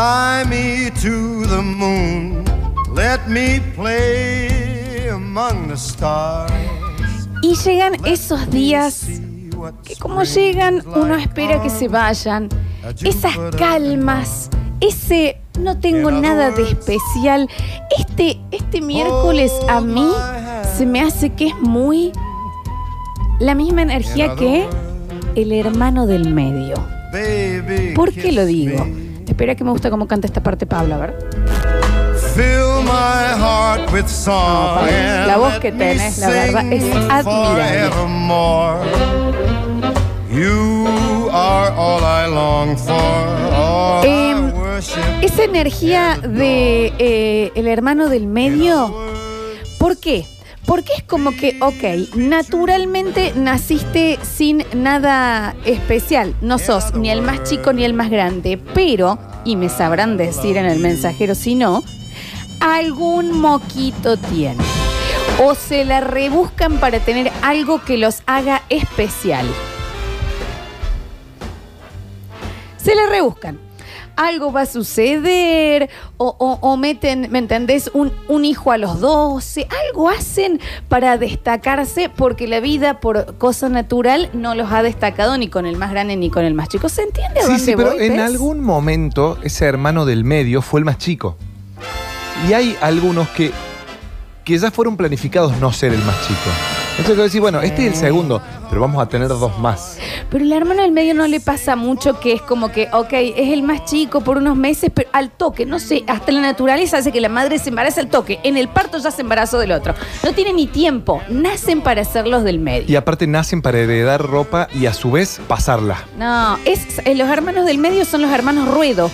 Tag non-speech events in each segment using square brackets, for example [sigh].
Fly me to the moon. Let me play among the stars. Y llegan esos días que como llegan, uno espera que se vayan. Esas calmas, ese no tengo nada de especial. Este, este miércoles a mí se me hace que es muy la misma energía que el hermano del medio. ¿Por qué lo digo? Espera que me gusta cómo canta esta parte Pablo, a ver. Fill my heart with song. Pablo, la voz que tenés, la verdad, es admirable. forevermore. You are all I long for. All Em, worship. Esa energía de eh, el hermano del medio, ¿por qué? Porque es como que, ok, naturalmente naciste sin nada especial. No sos ni el más chico ni el más grande, pero, y me sabrán decir en el mensajero si no, algún moquito tiene. O se la rebuscan para tener algo que los haga especial. Se la rebuscan. Algo va a suceder, o, o- o meten, ¿me entendés? Un, un hijo a los 12, algo hacen para destacarse porque la vida por cosa natural no los ha destacado ni con el más grande ni con el más chico. ¿Se entiende a Sí, dónde sí, pero voy, en Pez? algún momento ese hermano del medio fue el más chico. Y hay algunos que, que ya fueron planificados no ser el más chico. Entonces yo decir, bueno, este es el segundo, pero vamos a tener dos más. Pero el hermano del medio no le pasa mucho que es como que, ok, es el más chico por unos meses, pero al toque, no sé, hasta la naturaleza hace que la madre se embarace al toque. En el parto ya se embarazó del otro. No tiene ni tiempo. Nacen para ser los del medio. Y aparte nacen para heredar ropa y a su vez pasarla. No, es, eh, los hermanos del medio son los hermanos ruedo.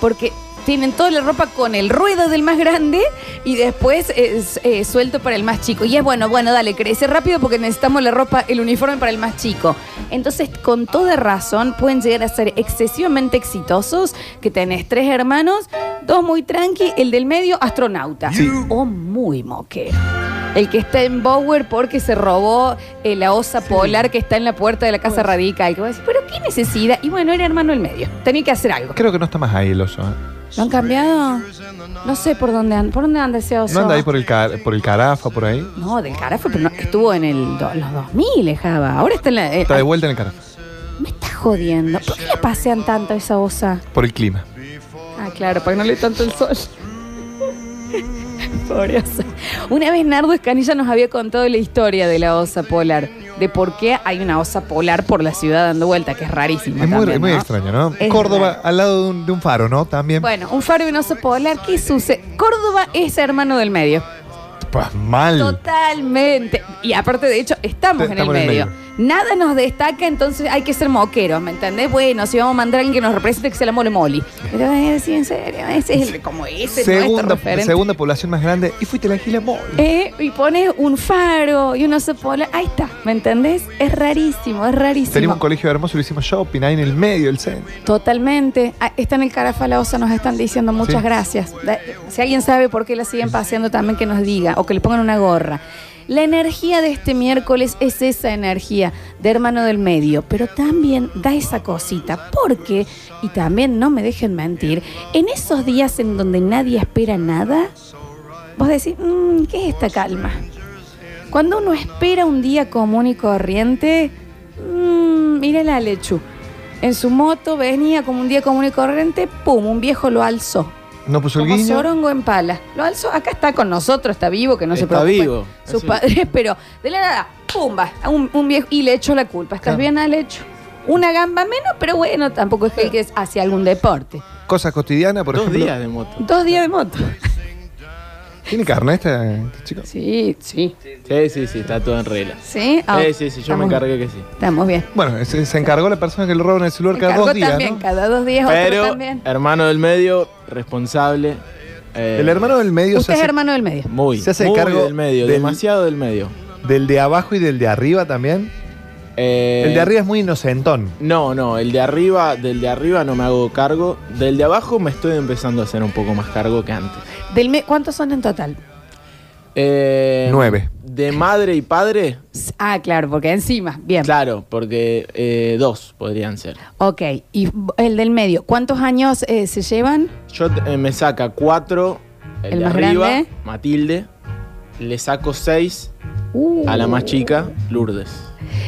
Porque tienen toda la ropa con el ruedo del más grande y después es, eh, suelto para el más chico. Y es bueno, bueno, dale, crece rápido porque necesitamos la ropa, el uniforme para el más chico. Entonces, con toda razón, pueden llegar a ser excesivamente exitosos que tenés tres hermanos, dos muy tranqui, el del medio astronauta. Sí. O muy moquero. El que está en Bower porque se robó eh, la osa polar que está en la puerta de la casa radical. Que vos decís, pero qué necesidad. Y bueno, era hermano del medio. Tenía que hacer algo. Creo que no está más ahí el oso. ¿eh? ¿Lo han cambiado? No sé por dónde anda. ¿Por dónde anda ese oso? ¿No anda ahí por el, car- por el carafa, por ahí? No, del carajo, pero no, estuvo en el do- los 2000, Java. Ahora está en la. eh, Está de vuelta en el carafa. me está jodiendo. ¿Por qué le pasean tanto a esa osa? Por el clima. Ah, claro, para que no le dé tanto el sol. [laughs] Pobre osa. Una vez Nardo Escanilla nos había contado la historia de la osa polar. De por qué hay una osa polar por la ciudad dando vuelta, que es rarísimo. Es muy, también, muy ¿no? extraño, ¿no? Es Córdoba, raro. al lado de un, de un faro, ¿no? También. Bueno, un faro y un oso polar, ¿qué sucede? Córdoba es hermano del medio. Pues mal. Totalmente. Y aparte, de hecho, estamos, en, el Estamos en el medio. Nada nos destaca, entonces hay que ser moqueros, ¿me entendés? Bueno, si vamos a mandar a alguien que nos represente, que sea la mole moli. Pero eh, sí, en serio, ese es el, como ese es nuestro segunda, segunda población más grande. Y fuiste la Gila Mall. Eh, y pones un faro y un oso polar. Ahí está, ¿me entendés? Es rarísimo, es rarísimo. Teníamos un colegio hermoso, lo hicimos shopping ahí en el medio del centro. Totalmente. Ah, está en el Carafa la osa, nos están diciendo muchas Sí. gracias. Si alguien sabe por qué la siguen paseando, también que nos diga o que le pongan una gorra. La energía de este miércoles es esa energía de hermano del medio, pero también da esa cosita, porque, y también no me dejen mentir, en esos días en donde nadie espera nada, vos decís, "Mm, ¿qué es esta calma? Cuando uno espera un día común y corriente, mmm, mira la lechu. En su moto venía como un día común y corriente, pum, un viejo lo alzó. No puso el Como guiño. Sorongo en pala. Lo alzó, acá está con nosotros, está vivo, que no se Está vivo. Sus Así. padres, [laughs] pero de la nada, pumba, a un, un viejo y le echó la culpa. ¿Estás Claro. bien, Alecho? Una gamba menos, pero bueno, tampoco es que que es hacia algún deporte. Cosas cotidianas, por Dos ejemplo. días de moto. Dos días de moto. ¿Tiene carne este, este chico? Sí, sí. Sí, sí, sí, está todo en regla. Sí, Ah, Sí, sí, sí, yo me estamos- encargué que sí. Estamos bien. Bueno, se, se encargó la persona que le roban el celular cada dos días, también, ¿no? cada dos días otro Pero, también. hermano del medio, responsable. eh, El hermano del medio se Usted es hace hermano del medio. Muy, se hace muy cargo del medio, del- demasiado del medio. del de abajo y del de arriba también. Eh, El de arriba es muy inocentón. No, no, el de arriba, del de arriba no me hago cargo. Del de abajo me estoy empezando a hacer un poco más cargo que antes. Del me- ¿Cuántos son en total? Eh, Nueve. De madre y padre, Ah, claro, porque encima. Bien. claro, porque eh, dos podrían ser. Ok. Y el del medio, ¿cuántos años eh, se llevan? Yo eh, me saca cuatro, el, ¿El de más arriba, grande? Matilde. Le saco seis Uh. a la más chica, Lourdes.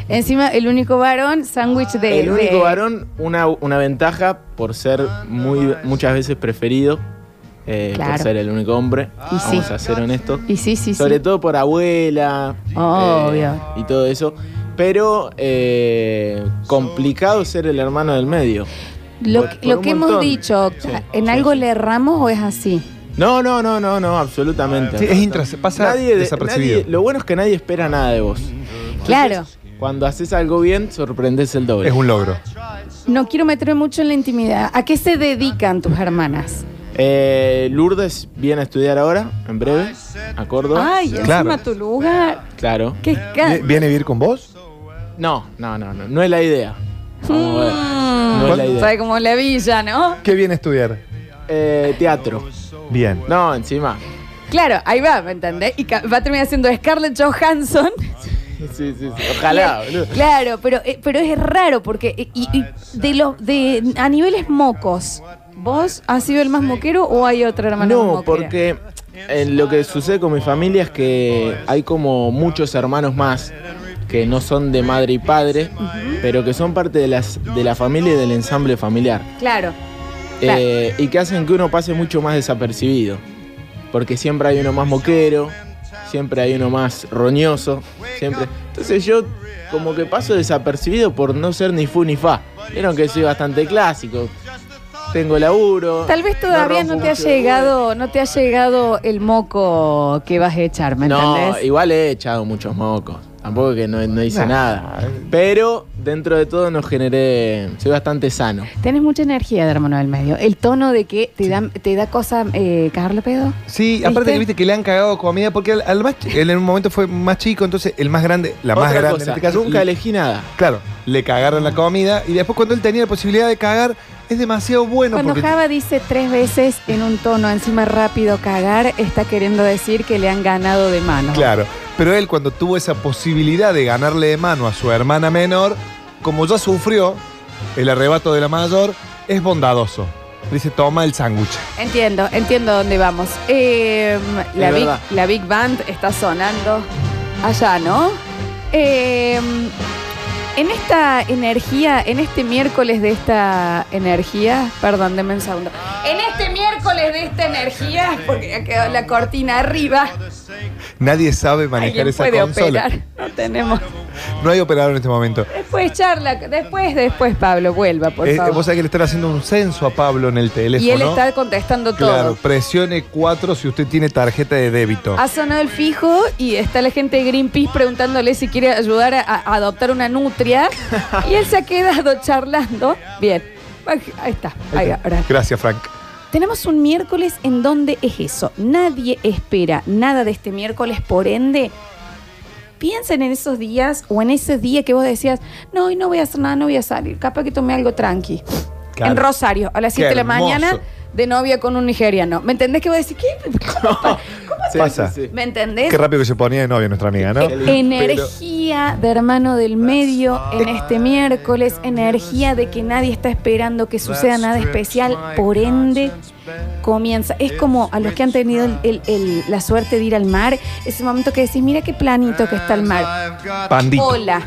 Encima, el único varón, sándwich de. el único de- varón, una, una ventaja por ser muy muchas veces preferido, eh, Claro. por ser el único hombre. Y Vamos sí. a ser honestos. Y sí, sí, Sobre todo por abuela. Obvio. eh, y todo eso. Pero eh, complicado ser el hermano del medio. Lo, por- que- por lo hemos dicho, ¿en algo le erramos o es así? No, no, no, no, no, absolutamente. Sí, es intras- pasa Nadie de- desapercibido. nadie- lo bueno es que nadie espera nada de vos. Claro. Cuando haces algo bien, sorprendes el doble. Es un logro. No quiero meterme mucho en la intimidad. ¿A qué se dedican tus hermanas? Eh, Lourdes viene a estudiar ahora, en breve, a Córdoba. Ay, encima Claro. tu lugar. Claro. Qué ¿Vie- ca- ¿Viene a vivir con vos? No, no, no, no, no es la idea. Vamos a ver. No es la Mm, idea. sabe como la villa, ¿no? ¿Qué viene a estudiar? Eh, teatro. Bien. No, encima. Claro, ahí va, ¿me entendés? Y ca- va a terminar siendo Scarlett Johansson. Sí, sí, sí. Ojalá, boludo. Claro, pero, eh, pero es raro porque eh, y, y de los de a niveles mocos, ¿vos has sido el más moquero o hay otra hermana más No, moquera? porque eh, lo que sucede con mi familia es que hay como muchos hermanos más que no son de madre y padre, pero que son parte de, las, de la familia y del ensamble familiar. Claro. Claro. Eh, y que hacen que uno pase mucho más desapercibido. Porque siempre hay uno más moquero, siempre hay uno más roñoso, siempre. Entonces yo como que paso desapercibido por no ser ni fu ni fa. Vieron que soy bastante clásico. Tengo laburo. Tal vez todavía no, te ha llegado, no te ha llegado el moco que vas a echar, ¿me No, entendés? igual he echado muchos mocos. Tampoco que no, no hice Nah. nada. Pero dentro de todo no generé. Soy bastante sano. Tenés mucha energía de hermano del medio. El tono de que te da, te da cosa eh, cagarle pedo. Sí, aparte ¿Viste? que viste que le han cagado comida porque al, al más ch- él en un momento fue más chico, entonces el más grande, la más grande cosa, en este caso, nunca le- elegí nada. claro, le cagaron la comida y después cuando él tenía la posibilidad de cagar es demasiado bueno Cuando porque Java dice tres veces en un tono encima rápido cagar, está queriendo decir que le han ganado de mano. claro, pero él cuando tuvo esa posibilidad de ganarle de mano a su hermana menor, como ya sufrió el arrebato de la mayor, es bondadoso. Le dice, toma el sándwich. Entiendo, entiendo dónde vamos. Eh, la, big, verdad. la Big Band está sonando allá, ¿no? Eh, en esta energía, en este miércoles de esta energía, perdón, denme un segundo. En este miércoles de esta energía, porque ya quedó la cortina arriba, Nadie sabe manejar esa puede consola. operar. No tenemos. No hay operador en este momento. Después charla, después, después Pablo, vuelva, por Eh, favor. vos sabés que le están haciendo un censo a Pablo en el teléfono. y él está contestando todo. Claro, presione 4 si usted tiene tarjeta de débito. Ha sonado el fijo y está la gente de Greenpeace preguntándole si quiere ayudar a, a adoptar una nutria. [laughs] y él se ha quedado charlando. Bien. Ahí está. Ahí, ahora. Gracias, Frank. Tenemos un miércoles en donde es eso. Nadie espera nada de este miércoles, por ende. Piensen en esos días o en ese día que vos decías, no, hoy no voy a hacer nada, no voy a salir. Capaz que tomé algo tranqui. Claro. En Rosario, a las Qué 7 de la mañana, de novia con un nigeriano. ¿Me entendés que vos decís? ¿Qué? ¿Cómo, pa- cómo Sí, Pasa. sí, sí. ¿Me entendés? Qué rápido que se ponía de novia nuestra amiga, ¿no? Energía de hermano del medio en este miércoles, energía de que nadie está esperando que suceda nada especial, por ende comienza. Es como a los que han tenido el- el- el- la suerte de ir al mar, ese momento que decís, mira qué planito que está el mar. Pandito. Hola,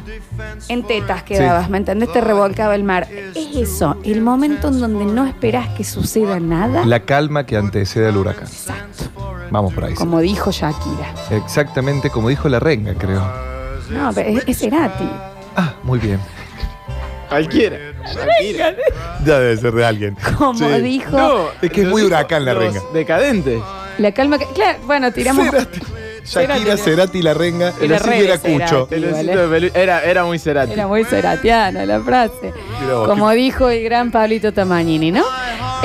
en tetas quedabas, ¿me entendés? Te revolcaba el mar. Es eso, el momento en donde no esperás que suceda nada, La calma que antecede al huracán. exacto, Vamos por ahí. Como dijo Shakira. Exactamente como dijo la renga, creo. No, pero es, es Cerati. Ah, muy bien. Cualquiera. Ya debe ser de alguien. Como Sí. dijo No, Es que es muy huracán la los renga. Decadentes. la calma que. Claro, bueno, tiramos. Cerati. Shakira, Cerati. La renga. El re era Cucho. Cerati. El Sí, osito vale. de pelu- Era, era muy cerati. Era muy ceratiana la frase. Vos, Como dijo el gran Pablito Tamagnini, ¿no?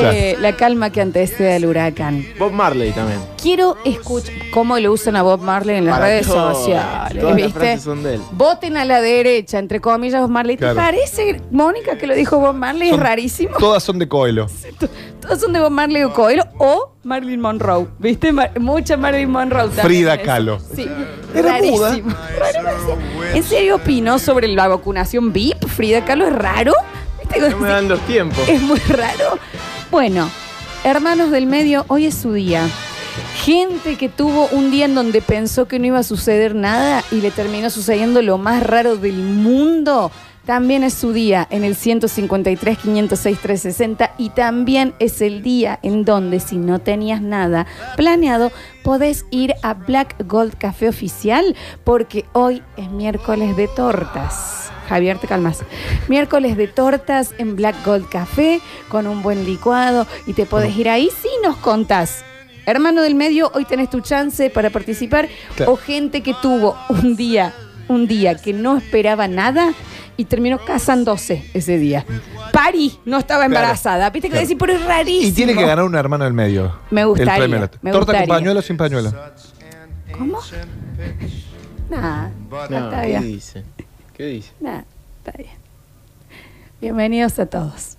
Eh, la calma que antecede al huracán. Bob Marley también. Quiero escuchar cómo lo usan a Bob Marley en las Para redes todo. sociales. Todas las ¿Viste? frases son de él. Voten a la derecha, entre comillas, Bob Marley. ¿Te parece, Mónica, que lo dijo Bob Marley? Son- es rarísimo. Todas son de Coelho. [laughs] Todos son de Bob Marley o Coelho o Marilyn Monroe. ¿Viste? Mar- mucha Marilyn Monroe también. Frida Kahlo. Sí. Era Rarísimo. muda. Rarísimo. ¿En serio opinó sobre la vacunación VIP? ¿Frida Kahlo es raro? ¿Viste? No me dan los tiempos. [laughs] Es muy raro. Bueno, hermanos del medio, hoy es su día. Gente que tuvo un día en donde pensó que no iba a suceder nada y le terminó sucediendo lo más raro del mundo. También es su día en el 153, 506, 360 y también es el día en donde si no tenías nada planeado, podés ir a Black Gold Café Oficial porque hoy es miércoles de tortas. Javier, te calmas. Miércoles de tortas en Black Gold Café con un buen licuado y te podés ir ahí si nos contás. Hermano del medio, hoy tenés tu chance para participar. Claro. O gente que tuvo un día, un día que no esperaba nada y terminó casándose ese día. Pari no estaba embarazada. Viste que Claro. decir, pero es rarísimo. Y tiene que ganar un hermano del medio. Me gustaría, El premio. me Torta gustaría. con pañuelo o sin pañuelo. ¿Cómo? No, está ¿qué dice? ¿Qué dice? Nah, está bien. Bienvenidos a todos.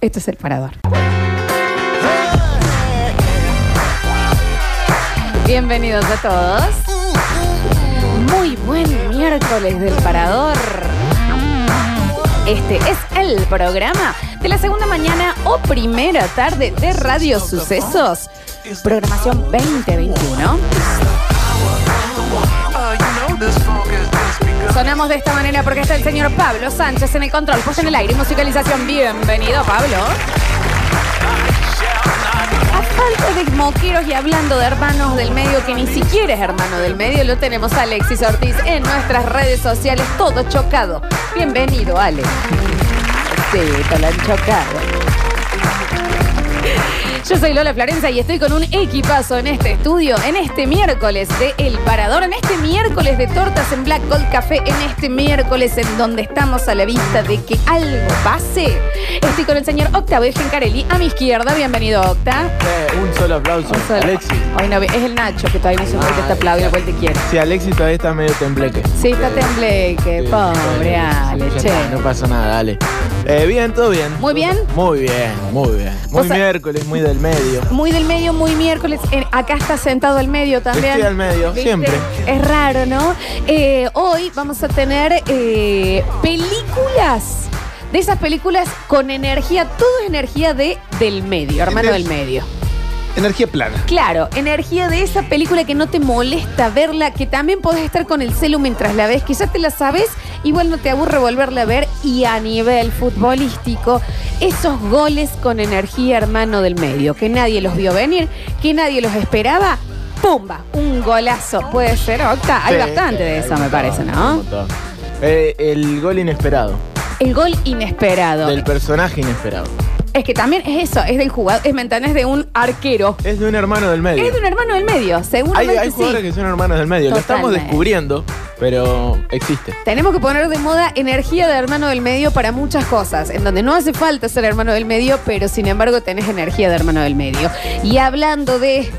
Esto es El Parador. Bienvenidos a todos. Muy buen miércoles del Parador. Este es el programa de la segunda mañana o primera tarde de Radio Sucesos. Programación 2021. Sonamos de esta manera porque está el señor Pablo Sánchez en el control, pues en el aire y musicalización. Bienvenido, Pablo. A falta de moqueros y hablando de hermanos del medio, que ni siquiera es hermano del medio, lo tenemos a Alexis Ortiz en nuestras redes sociales, todo chocado. Bienvenido, Alex. Sí, han chocado. Yo soy Lola Florencia y estoy con un equipazo en este estudio, en este miércoles de El Parador, en este miércoles de tortas en Black Gold Café, en este miércoles en donde estamos a la vista de que algo pase. Estoy con el señor Octavio Gencarelli a mi izquierda. Bienvenido, Octa. Eh, un solo aplauso. Un solo- Alexis. Hoy no, es el Nacho que todavía no sé por qué está aplaudiendo, cuál te quiere. Sí, Alexis todavía está medio tembleque. Sí, está tembleque, Sí, pobre Ale, che. No pasa nada, dale. Eh, bien, todo bien. ¿Muy bien? Muy bien, muy bien. Muy miércoles, muy del medio. Muy del medio, muy miércoles. Eh, acá está sentado al medio también. Estoy al medio, ¿Viste? siempre. Es raro, ¿no? Eh, hoy vamos a tener eh, películas. De esas películas con energía, todo es energía de del medio, hermano del medio. Energía plana. Claro, energía de esa película que no te molesta verla, que también podés estar con el celu mientras la ves, que ya te la sabes, igual no te aburre volverla a ver. Y a nivel futbolístico, esos goles con energía, hermano del medio, que nadie los vio venir, que nadie los esperaba. ¡Pumba! Un golazo. Puede ser, Octa. Hay Sí, bastante de hay eso, un me montón, parece, un ¿no? montón. Eh, el gol inesperado. El gol inesperado. Del personaje inesperado. Es que también es eso, es del jugador, es, ¿me entendés? de un arquero. Es de un hermano del medio. Es de un hermano del medio, Hay, seguramente hay sí. jugadores que son hermanos del medio. Lo estamos Totalmente. descubriendo, pero existe. Tenemos que poner de moda energía de hermano del medio para muchas cosas, en donde no hace falta ser hermano del medio, pero sin embargo tenés energía de hermano del medio. Y hablando de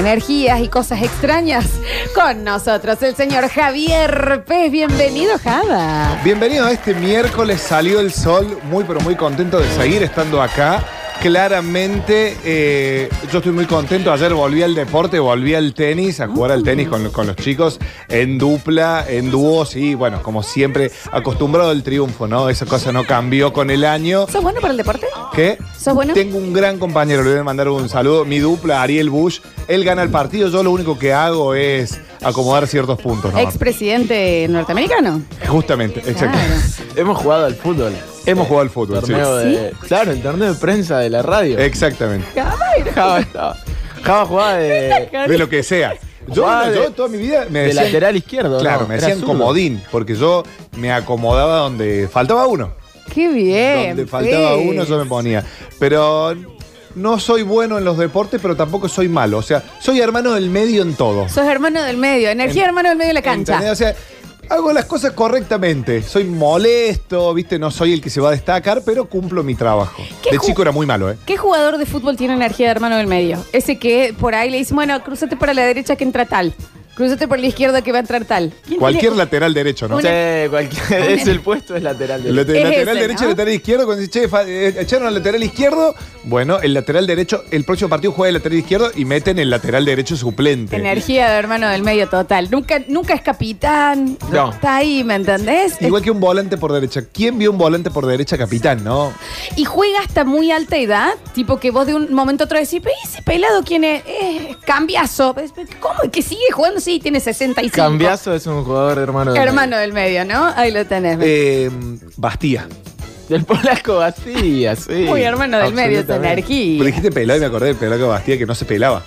energías y cosas extrañas, con nosotros el señor Javier Pez. Bienvenido, Java. Bienvenido a este miércoles, salió el sol, muy pero muy contento de seguir estando acá. Claramente, eh, yo estoy muy contento. Ayer volví al deporte, volví al tenis, a jugar al tenis con, con los chicos en dupla, en dúos y bueno, como siempre, acostumbrado al triunfo, ¿no? Esa cosa no cambió con el año. ¿Sos bueno para el deporte? ¿Qué? ¿Sos bueno? Tengo un gran compañero, le voy a mandar un saludo. Mi dupla, Ariel Bush. Él gana el partido, yo lo único que hago es acomodar ciertos puntos. ¿no? Expresidente norteamericano. Justamente, exacto. Claro. Hemos jugado al fútbol. Hemos jugado al fútbol, sí. Torneo de- Claro, el torneo de prensa de la radio. Exactamente. [laughs] Java estaba. Java jugaba de, [laughs] De lo que sea. Yo, Jugaba yo de- toda mi vida me de decían, lateral izquierdo. Claro, ¿no? me Era decían zurdo. comodín, porque yo me acomodaba donde faltaba uno. Qué bien. donde faltaba uno yo me ponía. Pero no soy bueno en los deportes, pero tampoco soy malo. O sea, soy hermano del medio en todo. Sos hermano del medio, energía En- hermano del medio de la cancha. ¿Entendés? O sea, Hago las cosas correctamente. Soy molesto, ¿viste? No soy el que se va a destacar, pero cumplo mi trabajo. ¿Qué De ju- chico era muy malo, ¿eh? ¿Qué jugador de fútbol tiene energía de hermano del medio? Ese que por ahí le dice, bueno, cruzate para la derecha que entra tal. Cruzate por la izquierda que va a entrar tal. ¿Quién Cualquier tiene- lateral derecho, ¿no? Una- Sí, cualquier, es el puesto es lateral El derecho. Es lateral ese, derecho y ¿no? lateral izquierdo, cuando dice, che, fa- eh, echaron al lateral izquierdo, bueno, el lateral derecho, el próximo partido juega el lateral izquierdo y meten el lateral derecho suplente. Energía de hermano del medio total. Nunca, nunca es capitán. No. Está ahí, ¿me entendés? Igual que un volante por derecha. ¿Quién vio un volante por derecha capitán, no? Y juega hasta muy alta edad, tipo que vos de un momento a otro decís, pero ¿y ese pelado quién es? Eh, cambiazo. ¿Cómo? ¿Que sigue jugando? Sí, tiene 65. Cambiazo es un jugador hermano del Hermano del medio, ¿no? Ahí lo tenés. Eh, Bastía. Del polaco Bastía, sí. Muy hermano del medio, esa Absolutamente. Pero energía. dijiste pelado y me acordé del pelado Bastía que no se pelaba.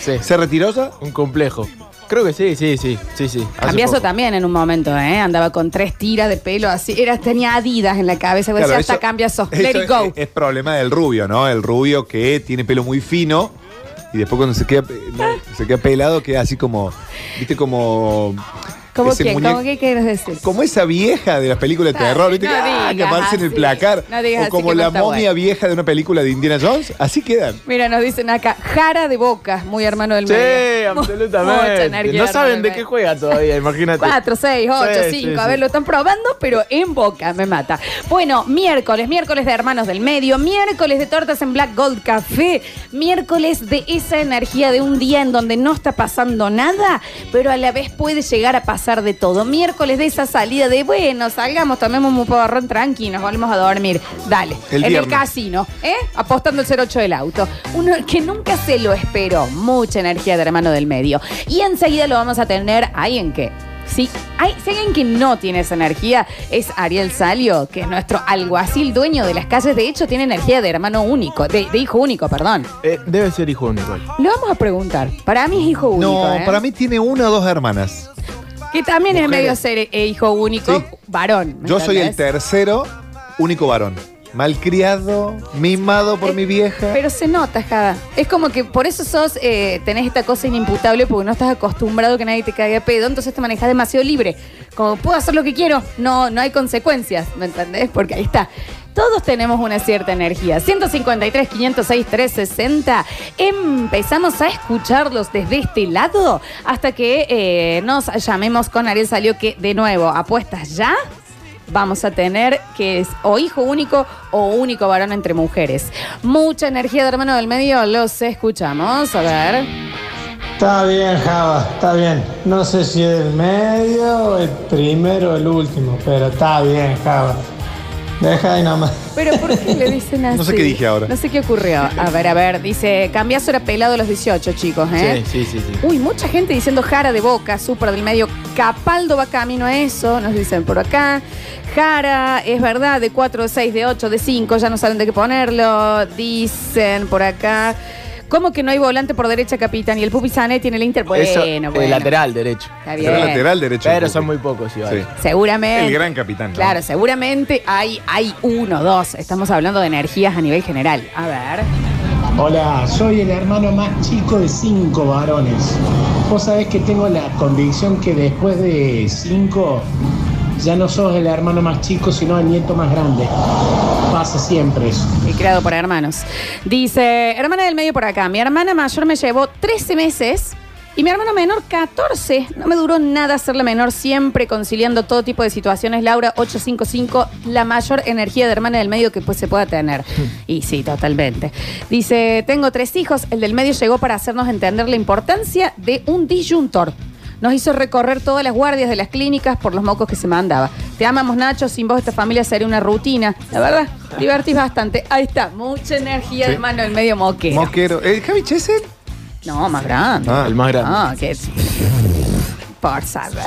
Sí. ¿Se retiró ya? Un complejo. Creo que sí, sí, sí, sí, sí. Cambiazo también en un momento, ¿eh? Andaba con tres tiras de pelo así. Era, tenía adidas en la cabeza. Vos Claro, decías, hasta cambiazo. Let it go. Es, es problema del rubio, ¿no? El rubio que tiene pelo muy fino y después cuando se queda, pe- no, se queda pelado queda así como, viste, como... ¿Cómo ese quieres decir? Como esa vieja de las películas de Dale, terror, ¿viste? no que, ah, que digas aparece en el así. placar. No digas o así como que no la está momia bueno. vieja de una película de Indiana Jones. Así quedan. Mira, nos dicen acá, Jara de Boca, muy hermano del Sí, medio. Mucha absolutamente. energía, No hermano saben del de medio. qué juega todavía, imagínate. 4, 6, 8, Sí, 5. sí, A sí. ver, lo están probando, pero en boca me mata. Bueno, miércoles, miércoles de Hermanos del Medio, miércoles de tortas en Black Gold Café, miércoles de esa energía de un día en donde no está pasando nada, pero a la vez puede llegar a pasar de todo. Miércoles de esa salida de, bueno, salgamos, tomemos un porrón tranqui nos volvemos a dormir. Dale, El en viernes. el casino, ¿eh? Apostando el 08 del auto. Uno que nunca se lo esperó. Mucha energía de hermano del medio. Y enseguida lo vamos a tener ahí en que. Sí, hay, si alguien que no tiene esa energía, es Ariel Salio, que es nuestro alguacil dueño de las calles. De hecho, tiene energía de hermano único, de, de hijo único, perdón. Eh, debe ser hijo único. Le vamos a preguntar. Para mí es hijo único. no, ¿eh? para mí tiene una o dos hermanas. Que también es Mujeres. medio ser eh, hijo único, Sí. varón. ¿me Yo soy el entendés? tercero, único varón. Malcriado, mimado por Eh, mi vieja. Pero se nota, Jada. Es como que por eso sos, eh, tenés esta cosa inimputable porque no estás acostumbrado a que nadie te caiga a pedo, entonces te manejas demasiado libre. Como puedo hacer lo que quiero, no, no hay consecuencias, ¿me entendés? Porque ahí está. Todos tenemos una cierta energía. 153, 506, 360. Empezamos a escucharlos desde este lado hasta que eh, nos llamemos con Ariel Salió que, de nuevo, apuestas ya vamos a tener que es o hijo único o único varón entre mujeres. Mucha energía de hermano del medio, los escuchamos. A ver. Está bien, Java, está bien. No sé si el medio, el primero o el último, pero está bien, Java. Deja ahí nomás. Pero ¿por qué le dicen así? [laughs] No sé qué dije ahora. No sé qué ocurrió. A ver, a ver, dice, cambiazo era pelado a los 18, chicos, ¿eh? Sí, sí, sí, sí. Uy, mucha gente diciendo Jara de Boca, súper del medio. Capaldo va camino a eso, nos dicen por acá. Jara, es verdad, de 4, de 6, de 8, de 5, ya no saben de qué ponerlo. Dicen por acá. ¿Cómo que no hay volante por derecha, capitán? Y el Pupi Sané tiene el Inter. Bueno, Eso, bueno. lateral derecho. Está bien. Pero lateral derecho. Pero son muy pocos, igual. Sí. Seguramente. El gran capitán. ¿no? Claro, seguramente hay, hay uno, dos. Estamos hablando de energías a nivel general. A ver. Hola, soy el hermano más chico de cinco varones. Vos sabés que tengo la convicción que después de cinco ya no sos el hermano más chico, sino el nieto más grande. Pasa siempre eso. Y creado por hermanos. Dice, hermana del medio por acá. Mi hermana mayor me llevó 13 meses y mi hermano menor 14. No me duró nada ser la menor, siempre conciliando todo tipo de situaciones. Laura 855, la mayor energía de hermana del medio que pues se pueda tener. [laughs] Y sí, totalmente. Dice, tengo tres hijos. El del medio llegó para hacernos entender la importancia de un disyuntor. Nos hizo recorrer todas las guardias de las clínicas por los mocos que se mandaba. Te amamos, Nacho. Sin vos esta familia sería una rutina. La verdad, divertís bastante. Ahí está, mucha energía Sí. de mano del medio moquero. Moquero. ¿El Javi Chesel? no, más grande. Ah, El más grande. Ah, que Por saber.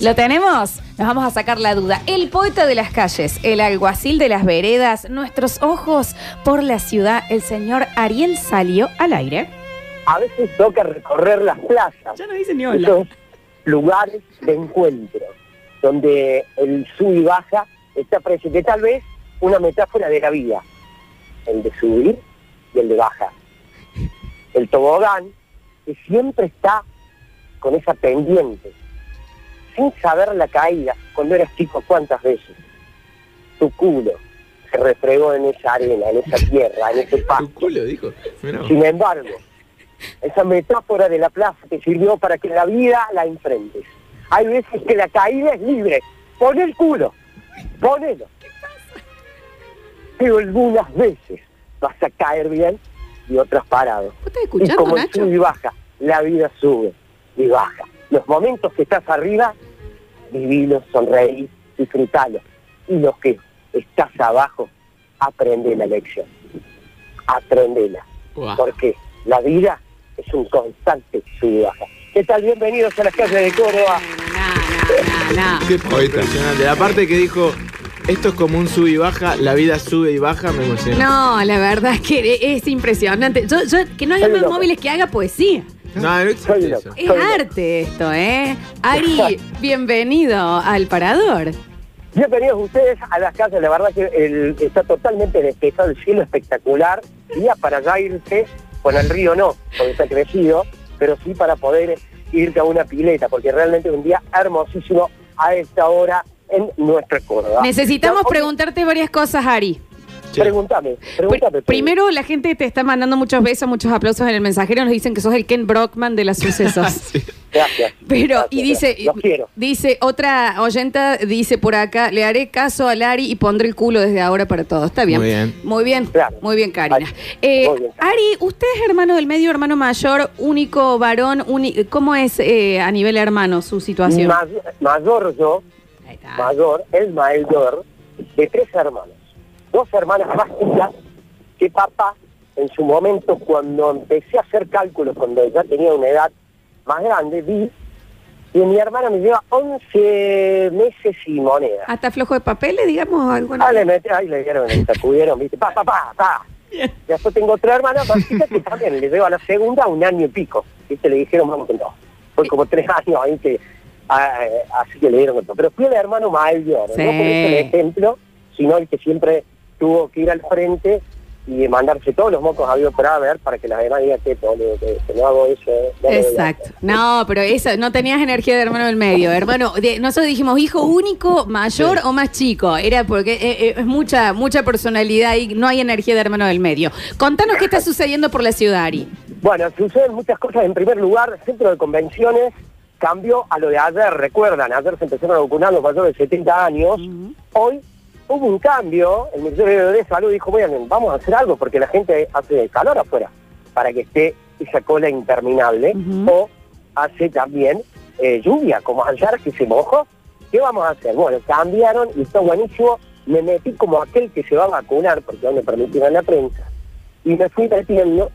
Lo tenemos. Nos vamos a sacar la duda. El poeta de las calles, el alguacil de las veredas, nuestros ojos por la ciudad, el señor Ariel salió al aire. A veces toca recorrer las plazas, no dice ni esos lugares de encuentro, donde el sub y baja está presente, tal vez una metáfora de la vida, el de subir y el de bajar. El tobogán, que siempre está con esa pendiente, sin saber la caída, cuando eras chico, ¿cuántas veces? Tu culo se refregó en esa arena, en esa tierra, en ese Tu pasto. culo, dijo. Sin embargo, esa metáfora de la plaza te sirvió para que la vida la enfrentes. Hay veces que la caída es libre. Pon el culo, ponelo. Pero algunas veces vas a caer bien y otras parado. ¿Vos estás Y como el Nacho? sube y baja, la vida sube y baja. Los momentos que estás arriba, vivilos, sonreí, disfrutalos. Y los que estás abajo, aprende la lección. Aprendela. Guau. Porque la vida es un constante sube y baja. ¿Qué tal? Bienvenidos a las calles de Córdoba. No, no, no. Qué poeta. Impresionante. La parte que dijo, esto es como un sube y baja, la vida sube y baja, me emocionó. No, la verdad es que es impresionante. Yo, yo, que no haya más loco. móviles que haga poesía. No, no existe loco. eso. Es Soy loco. arte esto, ¿eh? Ari, [laughs] bienvenido al Parador. Bienvenidos ustedes a las casas. La verdad que el- está totalmente despejado, el cielo espectacular. Día para irse, con el río no, porque está crecido, pero sí para poder irte a una pileta, porque realmente es un día hermosísimo a esta hora en nuestra Córdoba. Necesitamos preguntarte varias cosas, Ari. Pregúntame, Pr- pregúntame. Primero, la gente te está mandando muchos besos, muchos aplausos en el mensajero. Nos dicen que sos el Ken Brockman de los sucesos. [laughs] Gracias. Pero, Gracias, y dice, dice, otra oyenta dice por acá, le haré caso a Lari y pondré el culo desde ahora para todo. Está bien. Muy bien. Muy bien. Claro. Muy bien, Karina. Ay, Eh, muy bien. Ari, usted es hermano del medio, hermano mayor, único varón. uni- ¿Cómo es eh, a nivel hermano su situación? Ma- mayor yo, mayor, el mayor, de tres hermanos. Dos hermanas más chicas que papá, en su momento, cuando empecé a hacer cálculos, cuando ya tenía una edad más grande, vi que mi hermana me lleva 11 meses y moneda. Hasta flojo de papeles, digamos, algo. Ah, le metí, ahí le dieron, le sacudieron, viste, pa, pa, pa, pa. Y después tengo otra hermana más chica que también le llevo a la segunda un año y pico. Viste, le dijeron, vamos todo. Fue como tres [laughs] años ahí que, ah, eh, así que le dieron todo. Pero fui el hermano mayor, Sí. no por el ejemplo, sino el que siempre tuvo que ir al frente y mandarse todos los mocos a Dios para ver, para que las demás digan que, todo, que, que no hago eso. eh, no Exacto. No, pero eso, no tenías energía de hermano del medio. Hermano, de- nosotros dijimos hijo único, mayor o más chico. Era porque eh, eh, es mucha, mucha personalidad y no hay energía de hermano del medio. Contanos qué está sucediendo por la ciudad, Ari. Bueno, suceden muchas cosas. En primer lugar, el centro de convenciones cambió a lo de ayer. Recuerdan, ayer se empezaron a vacunar los mayores de 70 años. Hoy hubo un cambio. El Ministerio de Salud dijo, bueno, vamos a hacer algo porque la gente hace calor afuera para que esté esa cola interminable. O hace también eh, lluvia, como ayer que se mojó. ¿Qué vamos a hacer? Bueno, cambiaron y está buenísimo. Me metí como aquel que se va a vacunar, porque no me permitieron la prensa, y me fui metiendo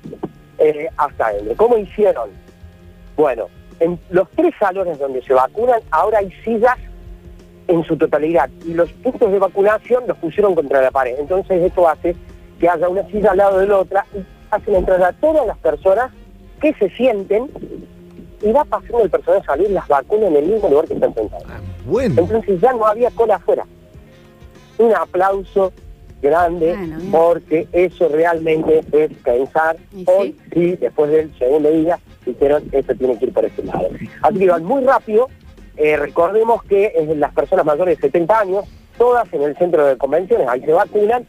eh, hasta adentro. ¿Cómo hicieron? Bueno, en los tres salones donde se vacunan, ahora hay sillas en su totalidad y los puntos de vacunación los pusieron contra la pared. Entonces esto hace que haya una silla al lado de la otra y hacen entrar a todas las personas que se sienten y va pasando el personal a salir las vacunas en el mismo lugar que están sentados. Ah, bueno. Entonces ya no había cola afuera. Un aplauso grande Bueno, porque eso realmente es pensar Y hoy sí, después del segundo día, dijeron esto tiene que ir por este lado. Así que van muy rápido. Eh, recordemos que las personas mayores de 70 años, todas en el centro de convenciones, ahí se vacunan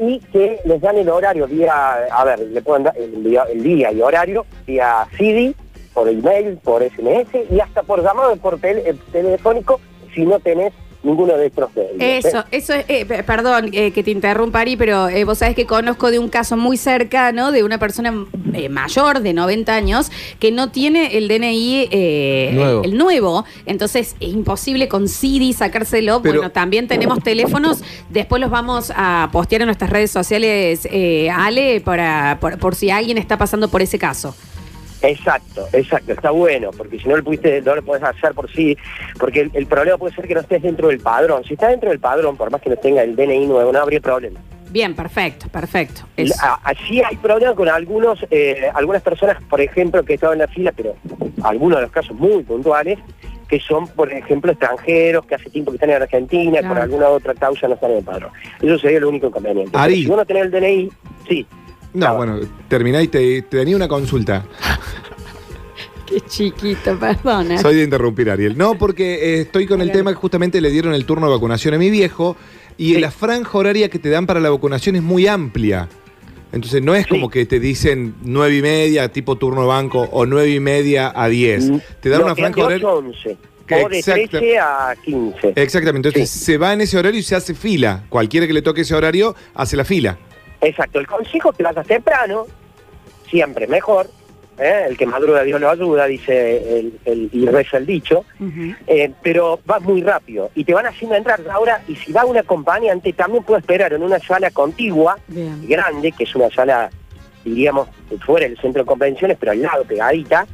y que les dan el horario vía, a ver, le pueden dar el día, el día y horario vía CD, por email, por SMS y hasta por llamado por tel- eh, telefónico si no tenés ninguno de estos medios. ¿eh? Eso, eso es, eh, pe- perdón eh, que te interrumpa, Ari, pero eh, vos sabés que conozco de un caso muy cercano de una persona eh, mayor de 90 años que no tiene el DNI eh, Nuevo. el nuevo, entonces es imposible con CD sacárselo. Pero- bueno, también tenemos teléfonos, después los vamos a postear en nuestras redes sociales, eh, Ale, para, por, por si alguien está pasando por ese caso. Exacto, exacto, está bueno, porque si no lo pudiste, no lo puedes hacer por sí, porque el, el problema puede ser que no estés dentro del padrón. Si estás dentro del padrón, por más que no tenga el DNI nuevo, no habría problema. Bien, perfecto, perfecto. Eso. Así hay problema con algunos, eh, algunas personas, por ejemplo, que estaban en la fila, pero algunos de los casos muy puntuales, que son, por ejemplo, extranjeros que hace tiempo que están en Argentina, Claro. por alguna otra causa no están en el padrón. Eso sería lo único inconveniente. Ari. Si uno tiene el DNI, sí. No, bueno, terminá y te, te tenía una consulta. [laughs] Qué chiquito, perdona. Soy de interrumpir, Ariel. No, porque eh, estoy con el tema que justamente le dieron el turno de vacunación a mi viejo y Sí. la franja horaria que te dan para la vacunación es muy amplia. Entonces no es Sí. como que te dicen nueve y media, tipo turno de banco, o nueve y media a 10. Te dan No, una franja de 8 horaria. a 11. O de Exacto. 13 a 15. Exactamente, entonces se va en ese horario y se hace fila. Cualquiera que le toque ese horario hace la fila. Exacto, el consejo es que vayas temprano, siempre mejor. ¿eh? El que madruga Dios lo ayuda, dice el, el- y reza el dicho. Eh, pero vas muy rápido y te van haciendo entrar ahora y si va un acompañante también puede esperar en una sala contigua Bien. grande que es una sala diríamos fuera del centro de convenciones pero al lado pegadita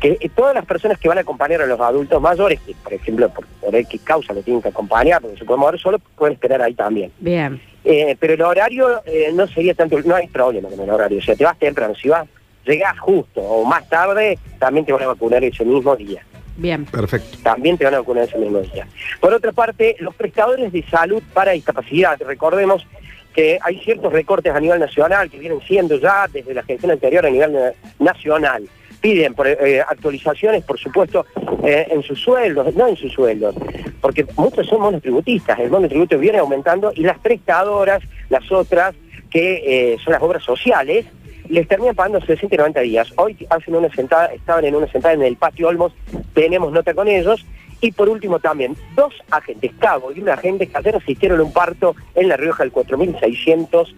que eh, todas las personas que van a acompañar a los adultos mayores que por ejemplo por, por X causa lo tienen que acompañar porque se pueden mover solo pueden esperar ahí también Bien. Eh, pero el horario eh, no sería tanto no hay problema con el horario o sea te vas temprano si vas llegás justo o más tarde también te van a vacunar ese mismo día Bien. Perfecto. también te van a vacunar ese mismo día. Por otra parte, los prestadores de salud para discapacidad, recordemos que hay ciertos recortes a nivel nacional que vienen siendo ya desde la gestión anterior a nivel na- nacional. Piden eh, actualizaciones, por supuesto, eh, en sus sueldos, no en sus sueldos, porque muchos son monotributistas, el monotributo viene aumentando y las prestadoras, las otras, que eh, son las obras sociales, les terminan pagando 60 y 90 días. Hoy hacen una sentada, estaban en una sentada en el patio Olmos, tenemos nota con ellos. Y por último también, dos agentes, Cabo y un agente que ayer asistieron a un parto en La Rioja del 4600,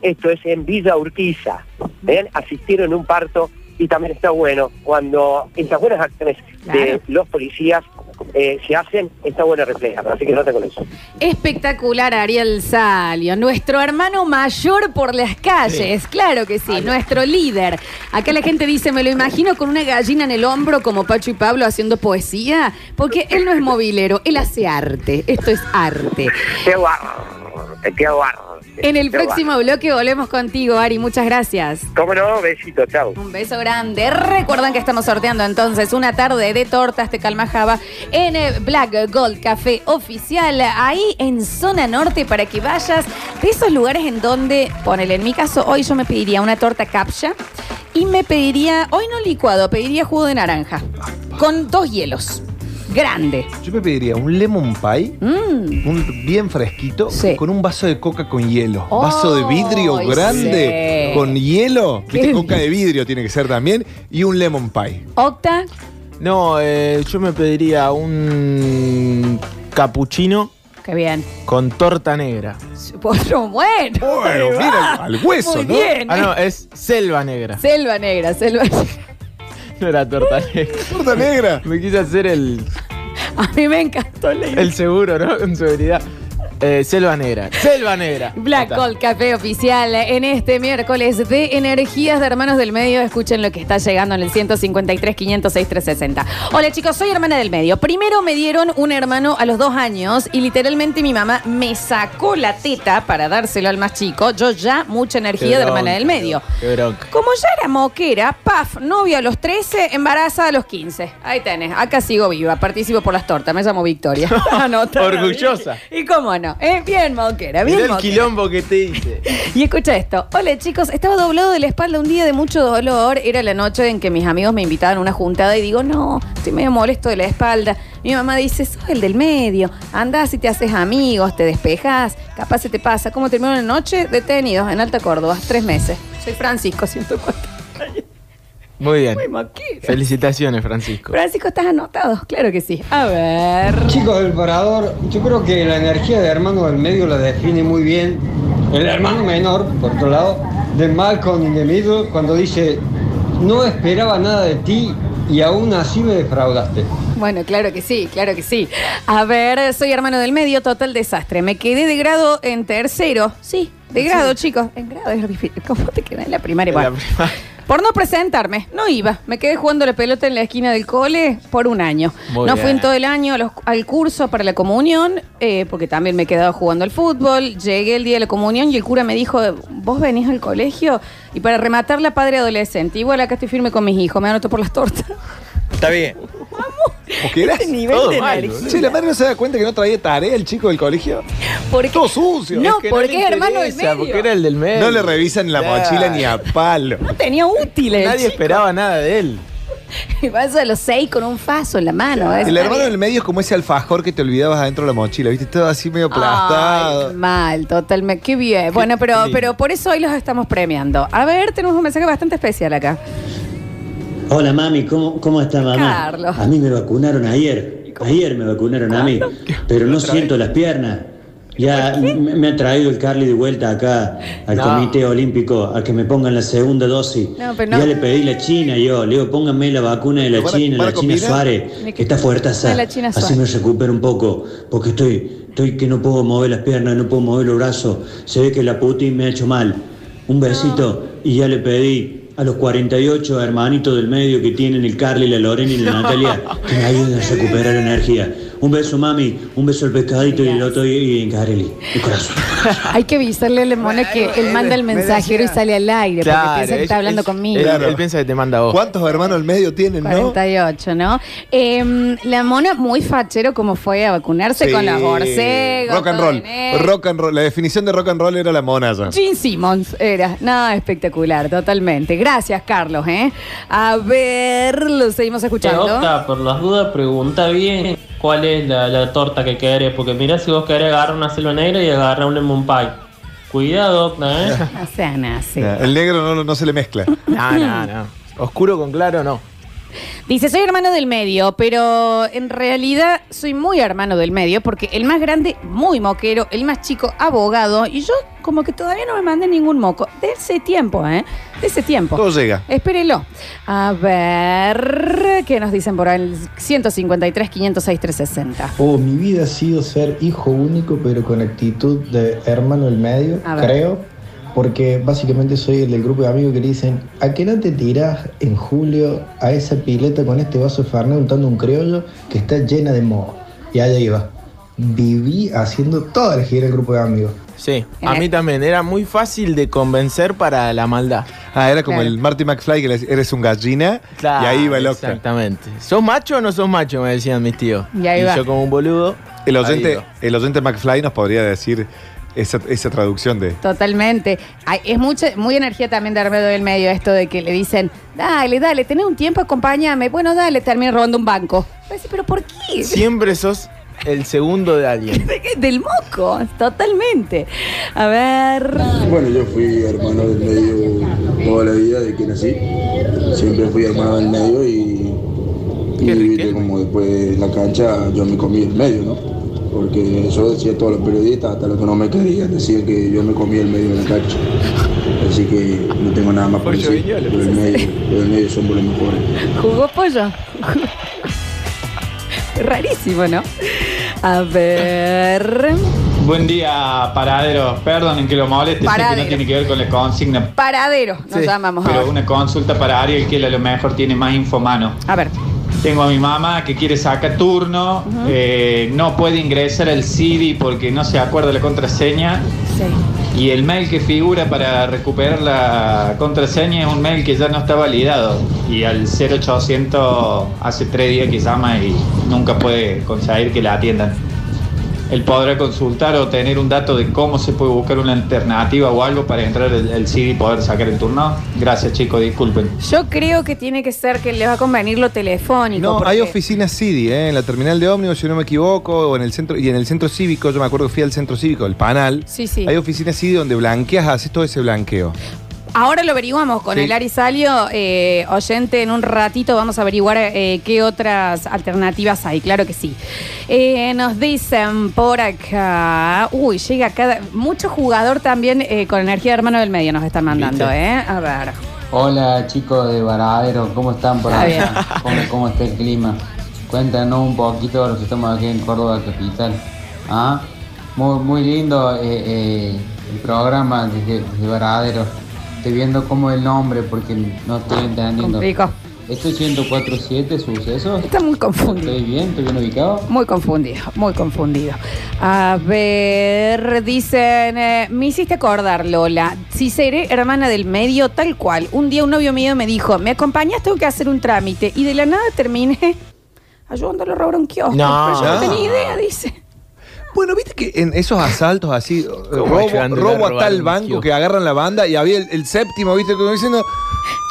esto es en Villa Urquiza. ¿Ven? Asistieron a un parto y también está bueno cuando estas buenas acciones Claro. de los policías eh, se hacen, está bueno reflejar. Así que nota con eso. Espectacular, Ariel Salio. Nuestro hermano mayor por las calles. Claro que sí. Nuestro líder. Acá la gente dice, me lo imagino con una gallina en el hombro como Pacho y Pablo haciendo poesía. Porque él no es movilero, él hace arte. Esto es arte. Qué guarro, qué guarro. En el [laughs] próximo bloque volvemos contigo, Ari. Muchas gracias. ¿Cómo no? Besito, chao. Un beso grande. Recuerdan que estamos sorteando entonces una tarde de tortas de Calmajaba en Black Gold Café Oficial, ahí en zona norte para que vayas de esos lugares en donde, ponele, en mi caso, hoy yo me pediría una torta capcha y me pediría, hoy no licuado, pediría jugo de naranja con dos hielos. Grande. Yo me pediría un lemon pie, Mm. un bien fresquito, Sí. con un vaso de coca con hielo. Oh, vaso de vidrio sí. grande con hielo. Qué Viste, coca de vidrio tiene que ser también. Y un lemon pie. Octa, No, eh, yo me pediría un capuchino qué bien. con torta negra. [laughs] Otro bueno. Bueno, mira, al hueso, Muy ¿no? bien. Ah, no, es selva negra. Selva negra, selva negra. [laughs] No era torta negra. Torta negra. Me quise hacer el, [laughs] A mí me encantó idea. el seguro, ¿no? Con seguridad. Eh, selva negra. Selva negra. Black. Gold Café Oficial en este miércoles de Energías de Hermanos del Medio. Escuchen lo que está llegando en el 153 506 360. Hola chicos, soy hermana del medio. Primero me dieron un hermano a los dos años y literalmente mi mamá me sacó la teta para dárselo al más chico. Yo ya mucha energía de hermana del medio. Qué bronca. Como ya era moquera, paf, novio a los 13, embarazada a los 15. Ahí tenés, acá sigo viva, participo por las tortas, me llamo Victoria. [laughs] Orgullosa. ¿Y cómo no? ¿Eh? Bien moquera, bien Mirá el moquera. quilombo que te hice. [laughs] Y escucha esto. Hola chicos, estaba doblado de la espalda un día de mucho dolor. Era la noche en que mis amigos me invitaban a una juntada y digo, no, estoy medio molesto de la espalda. Mi mamá dice, soy el del medio. Andás y te haces amigos, te despejas, capaz se te pasa. ¿Cómo terminó la noche? Detenidos en Alta Córdoba, tres meses. Soy Francisco, 104. Muy bien. Muy. Felicitaciones, Francisco. Francisco, ¿estás anotado? Claro que sí. A ver. Chicos del Parador, yo creo que la energía de hermano del medio la define muy bien el hermano menor, por otro lado, de Malcolm in the Middle, cuando dice, no esperaba nada de ti y aún así me defraudaste. Bueno, claro que sí, claro que sí. A ver, soy hermano del medio, total desastre. Me quedé de grado en tercero. Sí, de grado, chicos. En grado es difícil. ¿Cómo te quedé en la primaria? En la primaria. Por no presentarme, no iba. Me quedé jugando la pelota en la esquina del cole por un año. Muy no fui en todo el año a los- al curso para la comunión, eh, porque también me he quedado jugando al fútbol. Llegué el día de la comunión y el cura me dijo, vos venís al colegio y para rematar la padre adolescente. Igual acá estoy firme con mis hijos, me anoto por las tortas. Está bien. ¿O qué eras? Este nivel Todo de mal, energía. Che, la madre no se da cuenta que no traía tarea el chico del colegio. ¿Por qué? Todo sucio. No, Es que porque le es hermano del interesa, medio. Porque era el del medio. No le revisan la Claro. mochila ni a palo. No tenía útiles. Nadie chico. esperaba nada de él. Y [laughs] vas a los seis con un faso en la mano. ¿eh? El hermano del medio es como ese alfajor que te olvidabas adentro de la mochila, ¿viste? Todo así medio aplastado. Ay, mal, totalmente. Qué bien. Bueno, pero, lindo. pero por eso hoy los estamos premiando. A ver, tenemos un mensaje bastante especial acá. Hola mami, ¿cómo, cómo está mamá? Carlos. A mí me vacunaron ayer. Ayer me vacunaron a mí. Pero no siento las piernas. Ya me, me ha traído el Carly de vuelta acá al No. Comité Olímpico a que me pongan la segunda dosis. No, pero no. Ya le pedí la China yo. Le digo, pónganme la vacuna de la ¿Van a- China, van a la China combinar? Suárez, Ni que- que está la China Así Suárez. me recupero un poco. Porque estoy, estoy que no puedo mover las piernas, no puedo mover los brazos. Se ve que la Putin me ha hecho mal. Un besito. Y ya le pedí a los 48 hermanitos del medio que tienen el Carly, la Lorena y la [laughs] Natalia que me ayuden a recuperar energía. Un beso, mami. Un beso al pescadito y el otro y, y en. El corazón. Hay que avisarle a Lemona que él manda el me mensajero y decía- sale al aire porque piensa que él- está hablando él- conmigo. Él, Claro. él piensa que te manda a vos. ¿Cuántos hermanos del medio tienen, no? 48, ¿no? Eh, la mona muy fachero como fue a vacunarse Sí. con las borcegos. Rock and todo roll. en él. Rock and roll. La definición de rock and roll era la mona ya. Gene Simmons era. No, espectacular, totalmente. Gracias, Carlos, ¿eh? A ver, lo seguimos escuchando. opta, por las dudas, pregunta bien cuál es la, la torta que querés, porque mirá si vos querés agarrar una selva negra y agarrar un lemon pie. Cuidado, ¿eh? [laughs] No sean así. El negro no, no se le mezcla. No, no, no. Oscuro con claro, no. Dice, soy hermano del medio, pero en realidad soy muy hermano del medio porque el más grande, muy moquero, el más chico, abogado, y yo como que todavía no me mandé ningún moco. De ese tiempo, ¿eh? De ese tiempo. Todo llega. Espérelo. A ver, ¿qué nos dicen por ahí? 153, 506, 360. Oh, mi vida ha sido ser hijo único, pero con actitud de hermano del medio, A ver. creo. Porque básicamente soy el del grupo de amigos que le dicen, ¿a qué no te tirás en julio a esa pileta con este vaso de Fernet untando un criollo que está llena de moho? Y allá iba. Viví haciendo toda la gira del grupo de amigos. Sí, a mí también. Era muy fácil de convencer para la maldad. Ah, era como Claro. el Marty McFly que le decía, eres un gallina. Claro, y ahí iba el Octa. Exactamente. ¿Sos macho o no sos macho? Me decían mis tíos. Y ahí va. yo como un boludo. El oyente, el oyente McFly nos podría decir esa, esa traducción de. Totalmente. Ay, es mucha, muy energía también de hermano del medio esto de que le dicen, dale, dale, tenés un tiempo, acompáñame. Bueno, dale, termina robando un banco. ¿Pero por qué? Siempre sos el segundo de alguien. [laughs] Del moco, totalmente. A ver. Bueno, yo fui hermano del medio toda la vida de que nací. Siempre fui hermano del medio y, y como después en la cancha yo me comí el medio, ¿no? Porque eso decía todos los periodistas, hasta los que no me querían, decían que yo me comí el medio de la cancha. Así que no tengo nada más por decir. Pero el medio, pero el medio somos los mejores. ¿Jugó pollo? Rarísimo, ¿no? A ver. Buen día, paraderos. Perdonen que lo moleste, sé que Paradero. no tiene que ver con la consigna. Paradero, nos Sí, llamamos Pero ahora. una consulta para Ariel que a lo mejor tiene más info a mano. A ver. Tengo a mi mamá que quiere sacar turno, eh, no puede ingresar al CD porque no se acuerda la contraseña Sí. y el mail que figura para recuperar la contraseña es un mail que ya no está validado y al 0800 hace tres días que llama y nunca puede conseguir que la atiendan. Él podrá consultar o tener un dato de cómo se puede buscar una alternativa o algo para entrar el, el CD y poder sacar el turno. Gracias chicos, disculpen. Yo creo que tiene que ser que le va a convenir lo telefónico. No, porque- hay oficinas CIDI, ¿eh? en la terminal de ómnibus, si no me equivoco, o en el centro, y en el centro cívico, yo me acuerdo que fui al centro cívico, el Panal. Sí, sí. Hay oficinas CIDI donde blanqueas, haces todo ese blanqueo. Ahora lo averiguamos con Sí. el Ari Salio, eh, oyente, en un ratito vamos a averiguar eh, qué otras alternativas hay, claro que sí. Eh, nos dicen por acá, uy, llega cada, mucho jugador también eh, con energía de hermano del medio nos están mandando, ¿Viste? ¿eh? A ver. Hola chicos de Varadero, ¿cómo están por allá? ¿Cómo, ¿Cómo está el clima? Cuéntanos un poquito de los que estamos aquí en Córdoba Capital. ¿Ah? Muy, muy lindo eh, eh, el programa desde, desde Varadero. Estoy viendo cómo el nombre porque no estoy entendiendo. Complicó. ¿Esto es 104.7 sucesos? Está muy confundido. ¿Estoy bien? ¿Estoy bien ubicado? Muy confundido, muy confundido. A ver, dicen, eh, me hiciste acordar, Lola, si seré hermana del medio, tal cual. Un día un novio mío me dijo, ¿me acompañas? Tengo que hacer un trámite. Y de la nada terminé [laughs] ayudándolo a robar un kiosco. No. Pero yo no Ah. tenía idea, dice. Bueno, viste que en esos asaltos así, [laughs] eh, ¿Cómo robo, robo a tal un banco que agarran la banda y había el, el séptimo, ¿viste? Como diciendo,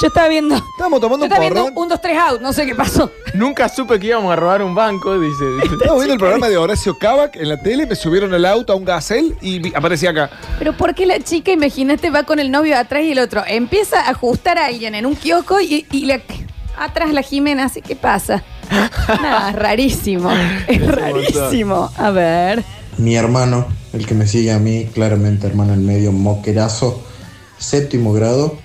Yo estaba viendo. estamos Yo tomando un estaba viendo porrón. un, dos, tres out. No sé qué pasó. [laughs] Nunca supe que íbamos a robar un banco, dice. Estamos viendo el programa de Horacio Cavac en la tele, me subieron el auto a un gazelle y vi- aparecía acá. Pero ¿por qué la chica, imagínate, va con el novio atrás y el otro empieza a ajustar a alguien en un kiosco y, y la- atrás la Jimena así, ¿qué pasa? Nada, [laughs] rarísimo. Es rarísimo. A ver. Mi hermano, el que me sigue a mí, claramente hermano en medio, moquerazo, séptimo grado,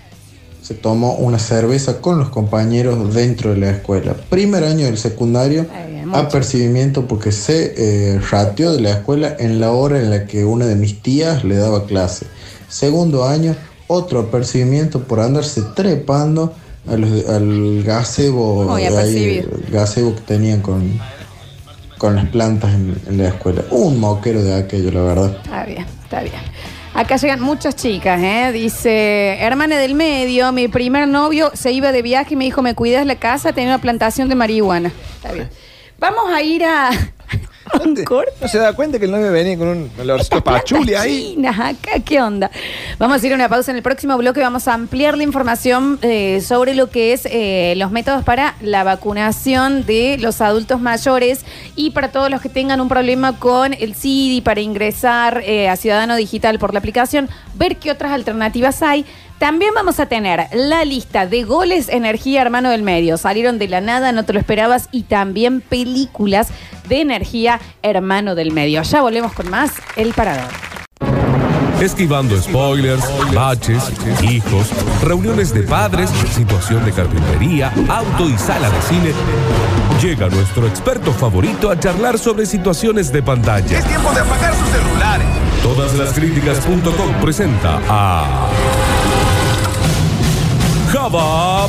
se tomó una cerveza con los compañeros dentro de la escuela. Primer año del secundario, apercibimiento porque se eh, rateó de la escuela en la hora en la que una de mis tías le daba clase. Segundo año, otro apercibimiento por andarse trepando a los- al gazebo, ahí, apercibido. el gazebo que tenían con, con las plantas en, en la escuela. Un moquero de aquello, la verdad. Está bien, está bien. Acá llegan muchas chicas, ¿eh? Dice, hermana del medio, mi primer novio se iba de viaje y me dijo, me cuidas la casa, tenía una plantación de marihuana. Está bien. Vamos a ir a un corte. No se da cuenta que el novio venía con un olorcito pachuli ahí. Chinas acá, ¿qué onda? Vamos a ir a una pausa en el próximo bloque. Vamos a ampliar la información eh, sobre lo que es eh, los métodos para la vacunación de los adultos mayores y para todos los que tengan un problema con el CIDI para ingresar eh, a Ciudadano Digital por la aplicación, ver qué otras alternativas hay. También vamos a tener la lista de goles energía hermano del medio. Salieron de la nada, no te lo esperabas. Y también películas de energía hermano del medio. Ya volvemos con más El Parador. Esquivando spoilers, baches, hijos, reuniones de padres, situación de carpintería, auto y sala de cine. Llega nuestro experto favorito a charlar sobre situaciones de pantalla. Es tiempo de apagar sus celulares. Todas las críticas.com presenta a Java.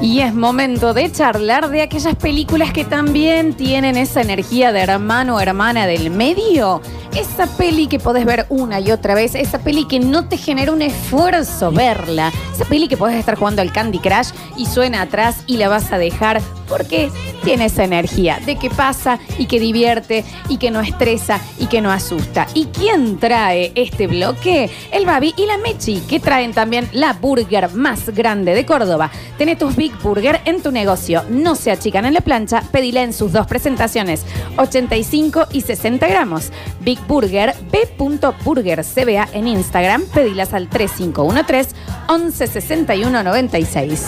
Y es momento de charlar de aquellas películas que también tienen esa energía de hermano o hermana del medio. Esa peli que podés ver una y otra vez, esa peli que no te genera un esfuerzo verla, esa peli que podés estar jugando al Candy Crush y suena atrás y la vas a dejar porque tiene esa energía de que pasa y que divierte y que no estresa y que no asusta. ¿Y quién trae este bloque? El Babi y la Mechi, que traen también la burger más grande de Córdoba. Tenés tus Big Burger en tu negocio. No se achican en la plancha, pedile en sus dos presentaciones, 85 y 60 gramos. Big Burger, B.Burger CBA en Instagram, pedilas al 3513 1161 96.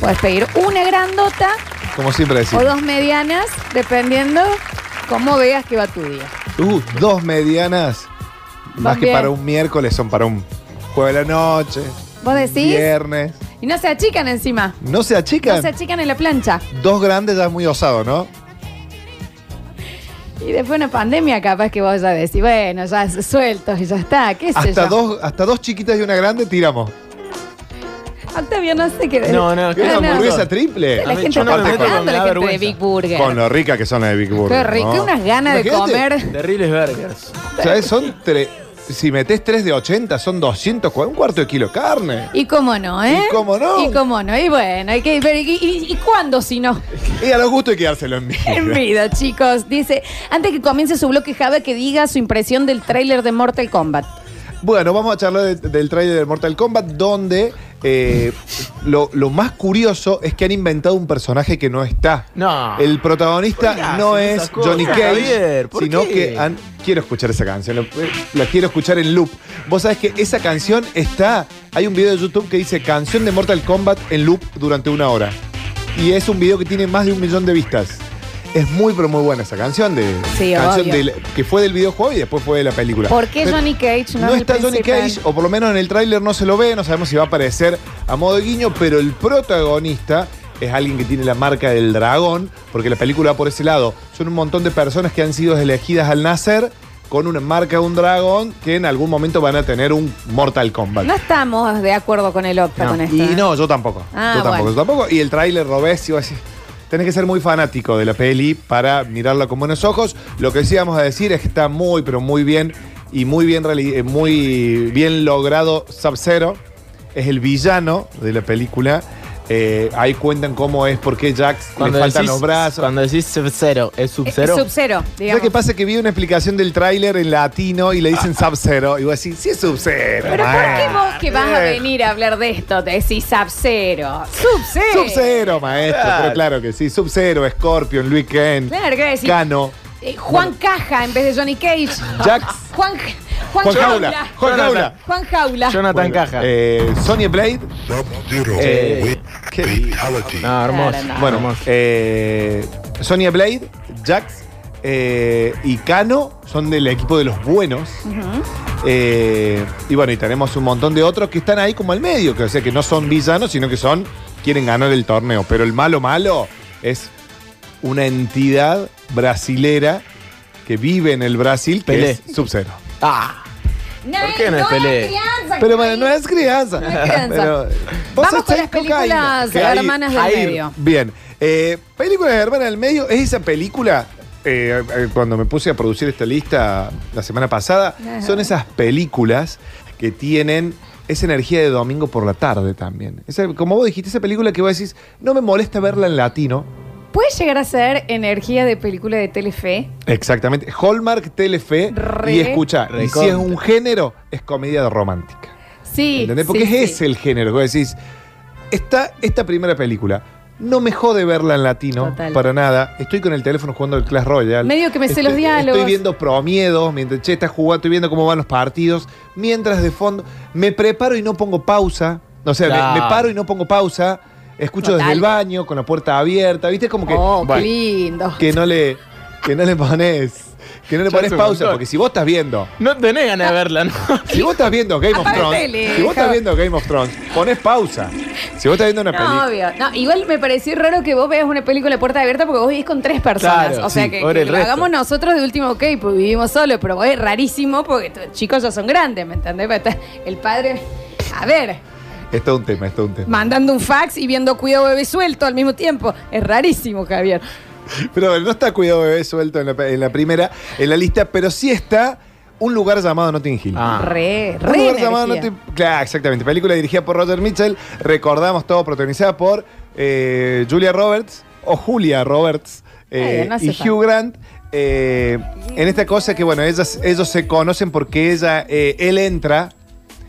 Puedes pedir una grandota Como siempre o decimos. dos medianas, dependiendo cómo veas que va tu día. Uh, dos medianas. Más que bien. para un miércoles, son para un jueves de la noche. ¿Vos decís? Viernes. Y no se achican encima. No se achican. No se achican en la plancha. Dos grandes ya es muy osado, ¿no? Y después una pandemia capaz que vos ya decís, bueno, ya sueltos y ya está, qué sé Hasta yo. dos, hasta dos chiquitas y una grande tiramos. Octavio, no sé qué No, no, ¿Qué es no. hamburguesa triple? La gente está pagando la gente de Big Burger. Con lo rica que son las de Big Burger. Qué rico, ¿no? unas ganas de Imagínate, comer. Terribles burgers. ¿Sabes? Son tres. Si metés tres de 80, son 200, un cuarto de kilo de carne. Y cómo no, ¿eh? Y cómo no. Y cómo no. Y bueno, hay que, pero ¿y, y- y cuándo si no? [laughs] Y a los gustos hay que dárselo en vida. En vida, chicos. Dice, antes que comience su bloque Java, que diga su impresión del tráiler de Mortal Kombat. Bueno, vamos a charlar de- del trailer de Mortal Kombat, donde eh, lo, lo más curioso es que han inventado un personaje que no está. No. El ¿Por protagonista no es Johnny Cage, sino qué? que han. Quiero escuchar esa canción, lo- la quiero escuchar en loop. Vos sabés que esa canción está. Hay un video de YouTube que dice canción de Mortal Kombat en loop durante una hora. Y es un video que tiene más de un millón de vistas. Es muy, pero muy buena esa canción de Sí, canción obvio. que fue del videojuego y después fue de la película. ¿Por qué Pero- Johnny Cage no, no es el está Johnny principal? Cage, o por lo menos en el tráiler no se lo ve, no sabemos si va a aparecer a modo de guiño, pero el protagonista es alguien que tiene la marca del dragón, porque la película va por ese lado. Son un montón de personas que han sido elegidas al nacer con una marca de un dragón que en algún momento van a tener un Mortal Kombat. No estamos de acuerdo con el Octa con esto. Y ¿eh? no, yo tampoco. Ah, yo tampoco, bueno. yo tampoco. Y el tráiler ves tenés que ser muy fanático de la peli para mirarla con buenos ojos. Lo que sí vamos a decir es que está muy, pero muy bien y muy bien, eh, muy bien logrado Sub-Zero. Es el villano de la película. Eh, ahí cuentan cómo es, por qué Jax Cuando le faltan decís- los brazos. Cuando decís Sub-Zero, ¿es Es Sub-Zero? Sub-Zero, ¿Sabes digamos. qué pasa? Que vi una explicación del tráiler en latino y le dicen Sub-Zero. Y voy a decir, sí es Sub-Zero. Pero ¿por qué vos que vas a venir a hablar de esto te decís Sub-Zero? Sub-Zero. Sub-Zero, maestro. Claro. Pero claro que sí. Sub-Zero, Scorpion, Luis Ken, Claro, ¿qué decís? Cano, Eh, Juan Caja en vez de Johnny Cage. Jax, Juan, Juan, Juan Jaula. Jaula. Juan Jaula. Juan Jaula. Jonathan Bueno, Caja. eh, Sonya Blade. Eh, qué no, hermoso. Claro, no. Bueno, hermoso. eh, Sonya Blade, Jax eh, y Cano son del equipo de los buenos. Eh, y bueno, y tenemos un montón de otros que están ahí como al medio, que o sea que no son villanos, sino que son, quieren ganar el torneo. Pero el malo malo es una entidad brasilera que vive en el Brasil, que Pelé. es Sub-Zero. Ah, No, ¿Por qué no es crianza, Pero bueno, no es crianza. No es crianza. Pero, vos Vamos con las películas hermanas del medio. Bien. Eh, películas de hermanas del medio es esa película. eh, eh, cuando me puse a producir esta lista la semana pasada, Ajá. son esas películas que tienen esa energía de domingo por la tarde también. Esa- como vos dijiste, esa película que vos decís, no me molesta verla en latino. Puede llegar a ser energía de película de Telefe. Exactamente. Hallmark, Telefe. Re- y escucha, y si es un género, es comedia romántica. Sí. ¿Entendés? Porque sí, es sí. ese el género. Vos decís, esta, esta primera película no me jode verla en latino Total. para nada. Estoy con el teléfono jugando el Clash Royale. Medio que me sé Estoy- los diálogos. Estoy viendo promiedos mientras che está jugando, estoy viendo cómo van los partidos. Mientras de fondo me preparo y no pongo pausa. O sea, me- paro y no pongo pausa. Escucho Total. desde el baño con la puerta abierta. ¿Viste? Como que, Oh, qué Bueno, lindo. que no le que no le pones que no le pones pausa, porque si vos estás viendo no tenés ganas de verla, ¿no? [laughs] si vos estás viendo Game of Thrones, si vos estás viendo Game of Thrones, pones pausa. Si vos estás viendo una No, película. obvio. No, igual me pareció raro que vos veas una película de puerta abierta porque vos vivís con tres personas. Claro, o sea sí, que, lo hagamos nosotros de último, ok, pues vivimos solos, pero es rarísimo porque chicos ya son grandes, ¿me entendés? El padre, a ver, Esto es un tema, esto es un tema. mandando un fax y viendo cuidado bebé suelto al mismo tiempo. Es rarísimo, Javier. Pero bueno, no está Cuidado Bebé suelto en la, en la primera, en la lista, pero sí está un lugar llamado Notting Hill. Ah. Re, Un re. lugar llamado energía. Notting Claro, exactamente. Película dirigida por Roger Mitchell. Recordamos todo protagonizada por eh, Julia Roberts o Julia Roberts eh, Ay, no hace y. Hugh Grant. eh, en esta cosa que, bueno, ellas, ellos se conocen porque ella, eh, él entra,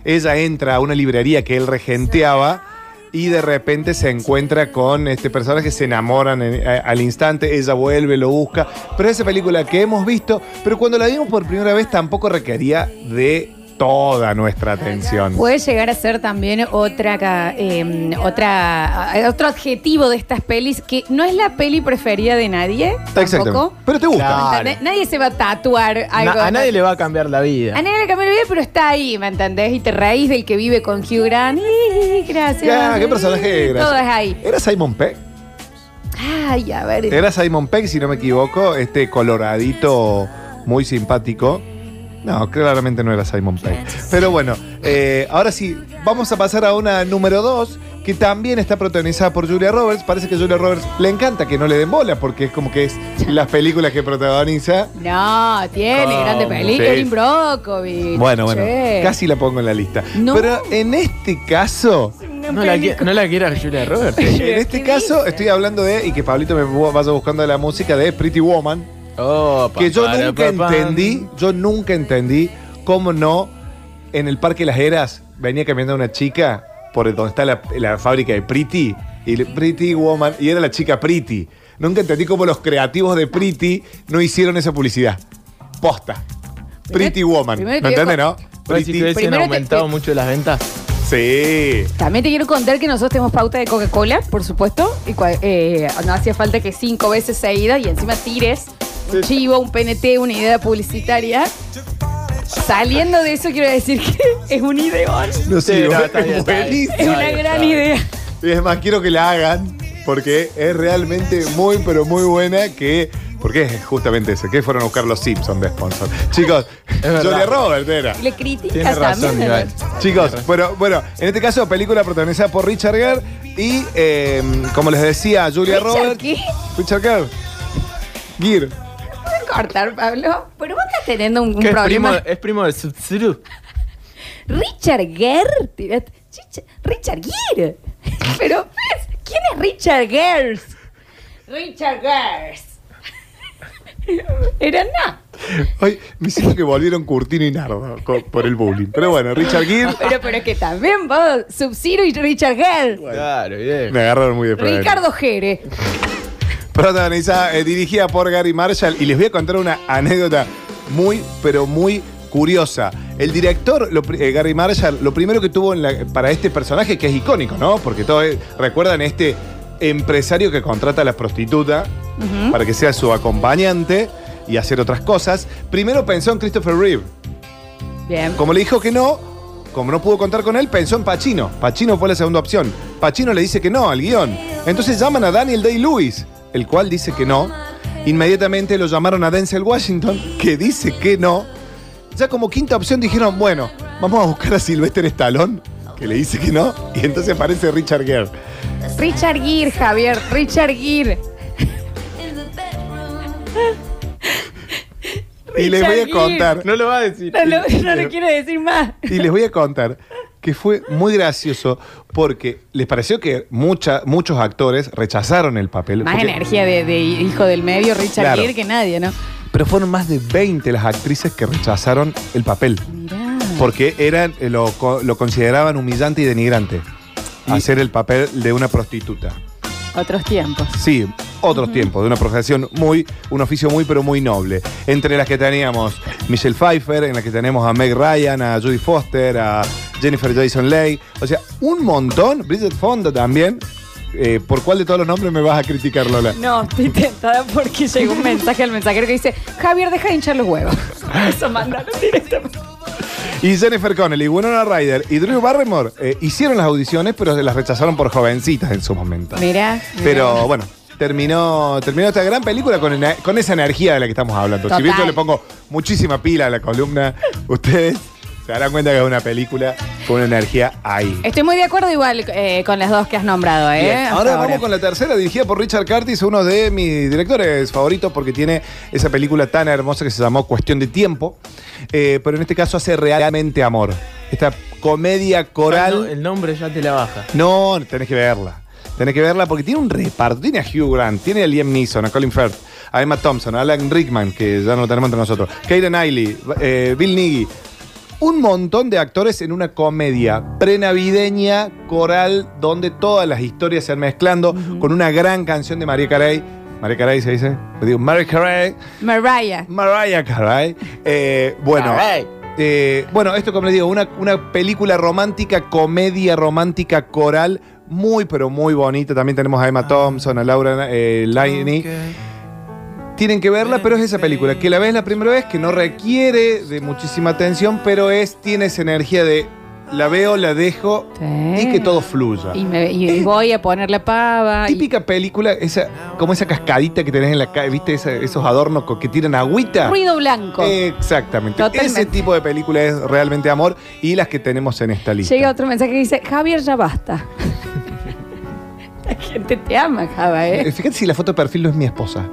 ella entra a una librería que él regenteaba y de repente se encuentra con este personaje, se enamoran al instante, ella vuelve, lo busca. Pero esa película que hemos visto, pero cuando la vimos por primera vez tampoco requería de toda nuestra atención. Puede llegar a ser también otra, ca- eh, otra, eh, otro adjetivo de estas pelis que no es la peli preferida de nadie. Exactamente. Tampoco. Pero te gusta. Claro. ¿Entendés? Nadie se va a tatuar algo. Na- a nadie le va a cambiar la vida. A nadie le cambió la vida, pero está ahí, ¿me entendés? Y te reís del que vive con Hugh Grant. Ih, Gracias. Ya, qué personaje Todo es ahí. Era Simon Peck. Ay, a ver. Era Simon Peck, si no me equivoco, este coloradito muy simpático. No, claramente no era Simon Peck. Pero bueno, eh, ahora sí, vamos a pasar a una número 2, que también está protagonizada por Julia Roberts. Parece que a Julia Roberts le encanta que no le den bola, porque es como que es las películas que protagoniza. No, tiene ¿Cómo? grande película. Sí. Bueno, bueno, che. casi la pongo en la lista. No. Pero en este caso, No la, no la quiera Julia Roberts. [laughs] en este caso estoy hablando de, y que Pablito me vaya buscando de la música, de Pretty Woman. Oh, que yo papara, nunca entendí, yo nunca entendí cómo no en el Parque Las Heras venía caminando una chica por donde está la, la fábrica de Pretty y le- Pretty Woman y era la chica Pretty. Nunca entendí cómo los creativos de Pretty no hicieron esa publicidad. Posta. Pretty Woman. ¿Me entiendes, no? ¿Vos decís Pretty. que hubiesen aumentado te- mucho las ventas? Sí. También te quiero contar que nosotros tenemos pauta de Coca-Cola, por supuesto. Y eh, no hacía falta que cinco veces seguidas y encima tires un chivo, un PNT, una idea publicitaria. Saliendo de eso, quiero decir que [laughs] es un ideón. No sé, Sí, no, es está bien, está bien. buenísimo. Es una gran idea. Y es más, quiero que la hagan porque es realmente muy, pero muy buena que... Porque es justamente eso, que fueron a buscar los Simpsons de sponsor. Chicos. Julia Roberts era. Le criticas Tiene razón, también. Iván. Chicos, bueno, bueno, en este caso película protagonizada por Richard Gere y, eh, como les decía, Julia ¿Richard Roberts. qué? Richard Gere. Gere. ¿Puedes cortar, Pablo? Pero vos estás teniendo un, un ¿Qué es primo, problema. es primo de Sub-Zero? [laughs] Richard Gere. tiraste- Richard Gere. [laughs] Pero, ¿ves? ¿Quién es Richard Gers? Richard Gers. [laughs] Era nada. Hoy me siento que volvieron Curtino y Nardo por el bullying. Pero bueno, Richard Gere Pero, pero que también vos, Sub-Zero y Richard Gers. Claro, bien. me agarraron muy de frente. Ricardo Jere. Protagonizada, eh, dirigida por Gary Marshall. Y les voy a contar una anécdota muy, pero muy curiosa. El director, lo eh, Gary Marshall, lo primero que tuvo en la- para este personaje, que es icónico, ¿no? Porque todos eh, recuerdan este empresario que contrata a la prostituta para que sea su acompañante y hacer otras cosas. Primero pensó en Christopher Reeve. Bien. Como le dijo que no, como no pudo contar con él, pensó en Pacino. Pacino fue la segunda opción. Pacino le dice que no al guion. Entonces llaman a Daniel Day-Lewis, el cual dice que no. Inmediatamente lo llamaron a Denzel Washington, que dice que no. Ya como quinta opción dijeron, bueno, vamos a buscar a Sylvester Stallone, que le dice que no. Y entonces aparece Richard Gere. Richard Gere, Javier. Richard Gere. Y les voy a contar. No lo va a decir. No, lo- no le quiero decir más. Y les voy a contar que fue muy gracioso porque les pareció que mucha- muchos actores rechazaron el papel. Más porque- energía de, de hijo del medio, Richard Claro. Gere, que nadie, ¿no? Pero fueron más de 20 las actrices que rechazaron el papel. Mirá. Porque eran, eh, lo, co- lo consideraban humillante y denigrante. Hacer el papel de una prostituta. Otros tiempos. Sí, otros tiempos, de una profesión muy, un oficio muy, pero muy noble. Entre las que teníamos Michelle Pfeiffer, en las que tenemos a Meg Ryan, a Judy Foster, a Jennifer Jason Leigh. O sea, un montón. Bridget Fonda también. Eh, ¿Por cuál de todos los nombres me vas a criticar, Lola? No, estoy tentada porque llegó un mensaje al mensajero que dice: Javier, deja de hinchar los huevos. [laughs] Eso mandaron directamente. Y Jennifer Connelly, Winona Ryder y Drew Barrymore eh, hicieron las audiciones, pero las rechazaron por jovencitas en su momento. Mirá. mirá. Pero bueno, terminó, terminó esta gran película con, ena- con esa energía de la que estamos hablando. Si bien yo le pongo muchísima pila a la columna, ustedes se darán cuenta que es una película con una energía ahí. Estoy muy de acuerdo igual eh, con las dos que has nombrado, ¿eh? Ahora vamos con la tercera, dirigida por Richard Curtis, uno de mis directores favoritos porque tiene esa película tan hermosa que se llamó Cuestión de Tiempo, eh, pero en este caso hace realmente amor. Esta comedia coral. Ah, no, el nombre ya te la baja. No, tenés que verla. Tenés que verla porque tiene un reparto. Tiene a Hugh Grant, tiene a Liam Neeson, a Colin Firth, a Emma Thompson, a Alan Rickman, que ya no lo tenemos entre nosotros, Keira Knightley, eh, Bill Nighy. Un montón de actores en una comedia prenavideña, coral, donde todas las historias se van mezclando con una gran canción de María Carey. María Carey se dice. Le digo, María Carey. Mariah. Mariah Carey. Eh, bueno. Carey. eh, bueno, esto como les digo, una, una película romántica, comedia romántica coral, muy pero muy bonita. También tenemos a Emma Thompson, a Laura eh, Linney. Tienen que verla, pero es esa película que la ves la primera vez, que no requiere de muchísima atención, pero es, tiene esa energía de la veo, la dejo y que todo fluya. Y, me- y voy a poner la pava. y- Típica película, esa, como esa cascadita que tenés en la calle, ¿viste? Esa- esos adornos que tiran agüita. ruido blanco. Exactamente. Totalmente. Ese tipo de película es realmente amor y las que tenemos en esta lista. Llega otro mensaje que dice: Javier, ya basta. La gente te ama, Java, Eh, ¿eh? Fíjate si la foto de perfil no es mi esposa.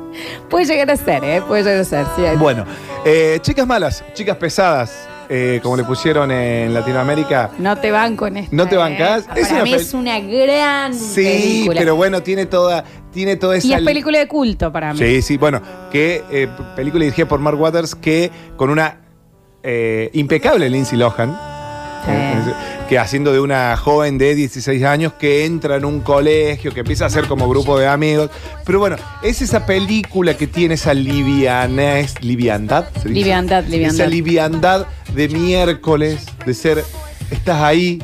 Puede llegar a ser, ¿eh? Puede llegar a ser, sí. Bueno, eh, chicas malas, chicas pesadas, eh, como le pusieron en Latinoamérica. No te banco en esto. ¿No te bancás? Ah, Es Para una mí pel- es una gran Sí, película. pero bueno, tiene toda, tiene toda esa. y es película de culto para mí. Sí, sí, bueno, que eh, película dirigida por Mark Waters que con una eh, impecable Lindsay Lohan. Que haciendo de una joven de 16 años que entra en un colegio, que empieza a ser como grupo de amigos. Pero bueno, es esa película que tiene esa livianez, liviandad. ¿se dice? Liviandad, liviandad. Esa liviandad de miércoles, de ser, estás ahí,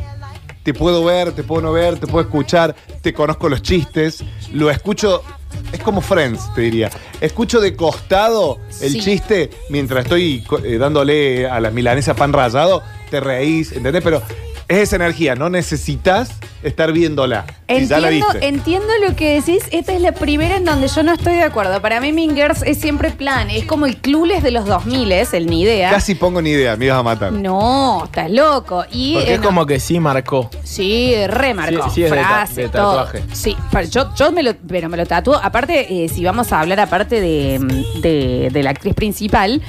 te puedo ver, te puedo no ver, te puedo escuchar, te conozco los chistes, lo escucho, es como Friends, te diría. Escucho de costado el Sí. chiste mientras estoy eh, dándole a las milanesas pan rallado, te reís, ¿entendés? Pero es esa energía, no necesitas estar viéndola. Si ya la Entiendo, viste. entiendo lo que decís. Esta es la primera en donde yo no estoy de acuerdo. Para mí, Mingers es siempre plan. Es como el Clules de los 2000, es el ni idea. Casi pongo ni idea, me ibas a matar. No, estás loco. Y Porque eh, es no. como que sí marcó. Sí, remarcó. Sí, sí, es de ta- frase, de todo. tatuaje. Sí, pero yo, yo me lo, pero me lo tatúo. Aparte, eh, si vamos a hablar aparte de, de- de la actriz principal,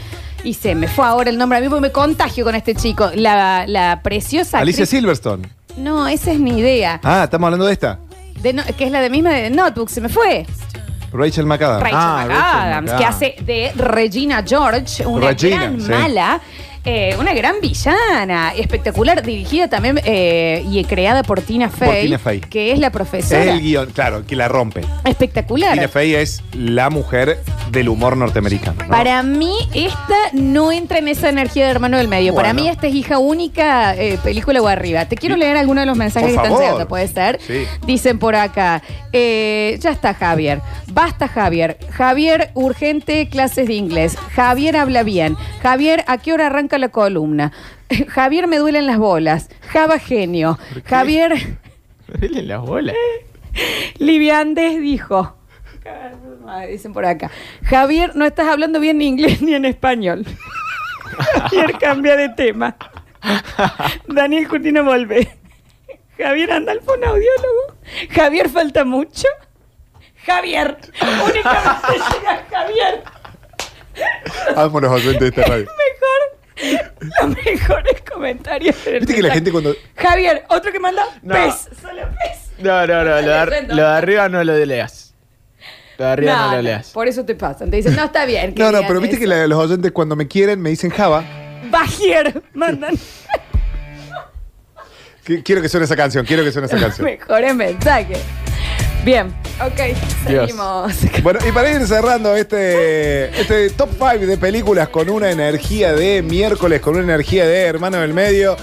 y se me fue ahora el nombre a mí porque me contagio con este chico. La, la preciosa Alicia actriz- Silverstone. No, esa es mi idea. Ah, estamos hablando de esta. de no- que es la de misma de Notebook, se me fue. Rachel McAdams. Rachel Ah, McAdams, Rachel que hace de Regina George, una Regina, gran sí. mala. Eh, una gran villana, espectacular, dirigida también eh, y creada por Tina Fey, Tina Fey. que es la Es profesora. el guion, claro, que la rompe. Espectacular. Tina Fey es la mujer del humor norteamericano. ¿no? Para mí, esta no entra en esa energía de hermano del medio. Para Bueno. mí, esta es hija única, eh, película o arriba. Te quiero leer algunos de los mensajes Por que están favor. llegando, puede ser. Sí. Dicen por acá, eh, ya está Javier. Basta Javier. Javier, urgente, clases de inglés. Javier habla bien. Javier, ¿a qué hora arranca la columna? [laughs] Javier, me duelen las bolas. Java genio. Javier, [laughs] Dele las bolas. [laughs] Liviandes dijo. Dicen por acá. Javier, no estás hablando bien ni inglés ni en español. Javier, cambia de tema. Daniel Curtino vuelve. Javier anda al fonaudiólogo. Javier, falta mucho. Javier, únicamente llega Javier. Amo los oyentes de esta radio. [laughs] Los mejores comentarios. del Viste que la mensaje. gente cuando. Javier, otro que manda No. pez, solo pez. No, no, no. Lo de, ar- lo de arriba no lo leas. Lo de arriba no, No, lo leas. por eso te pasan. Te dicen, no, está bien. No, no, digan pero viste eso. que la- los oyentes cuando me quieren me dicen Java. Bajier, [laughs] mandan Que- Quiero que suene esa canción, quiero que suene esa [laughs] canción. mejores mensajes. Bien, ok, Dios. seguimos. Bueno, y para ir cerrando este, este top 5 de películas con una energía de miércoles, con una energía de hermano del medio,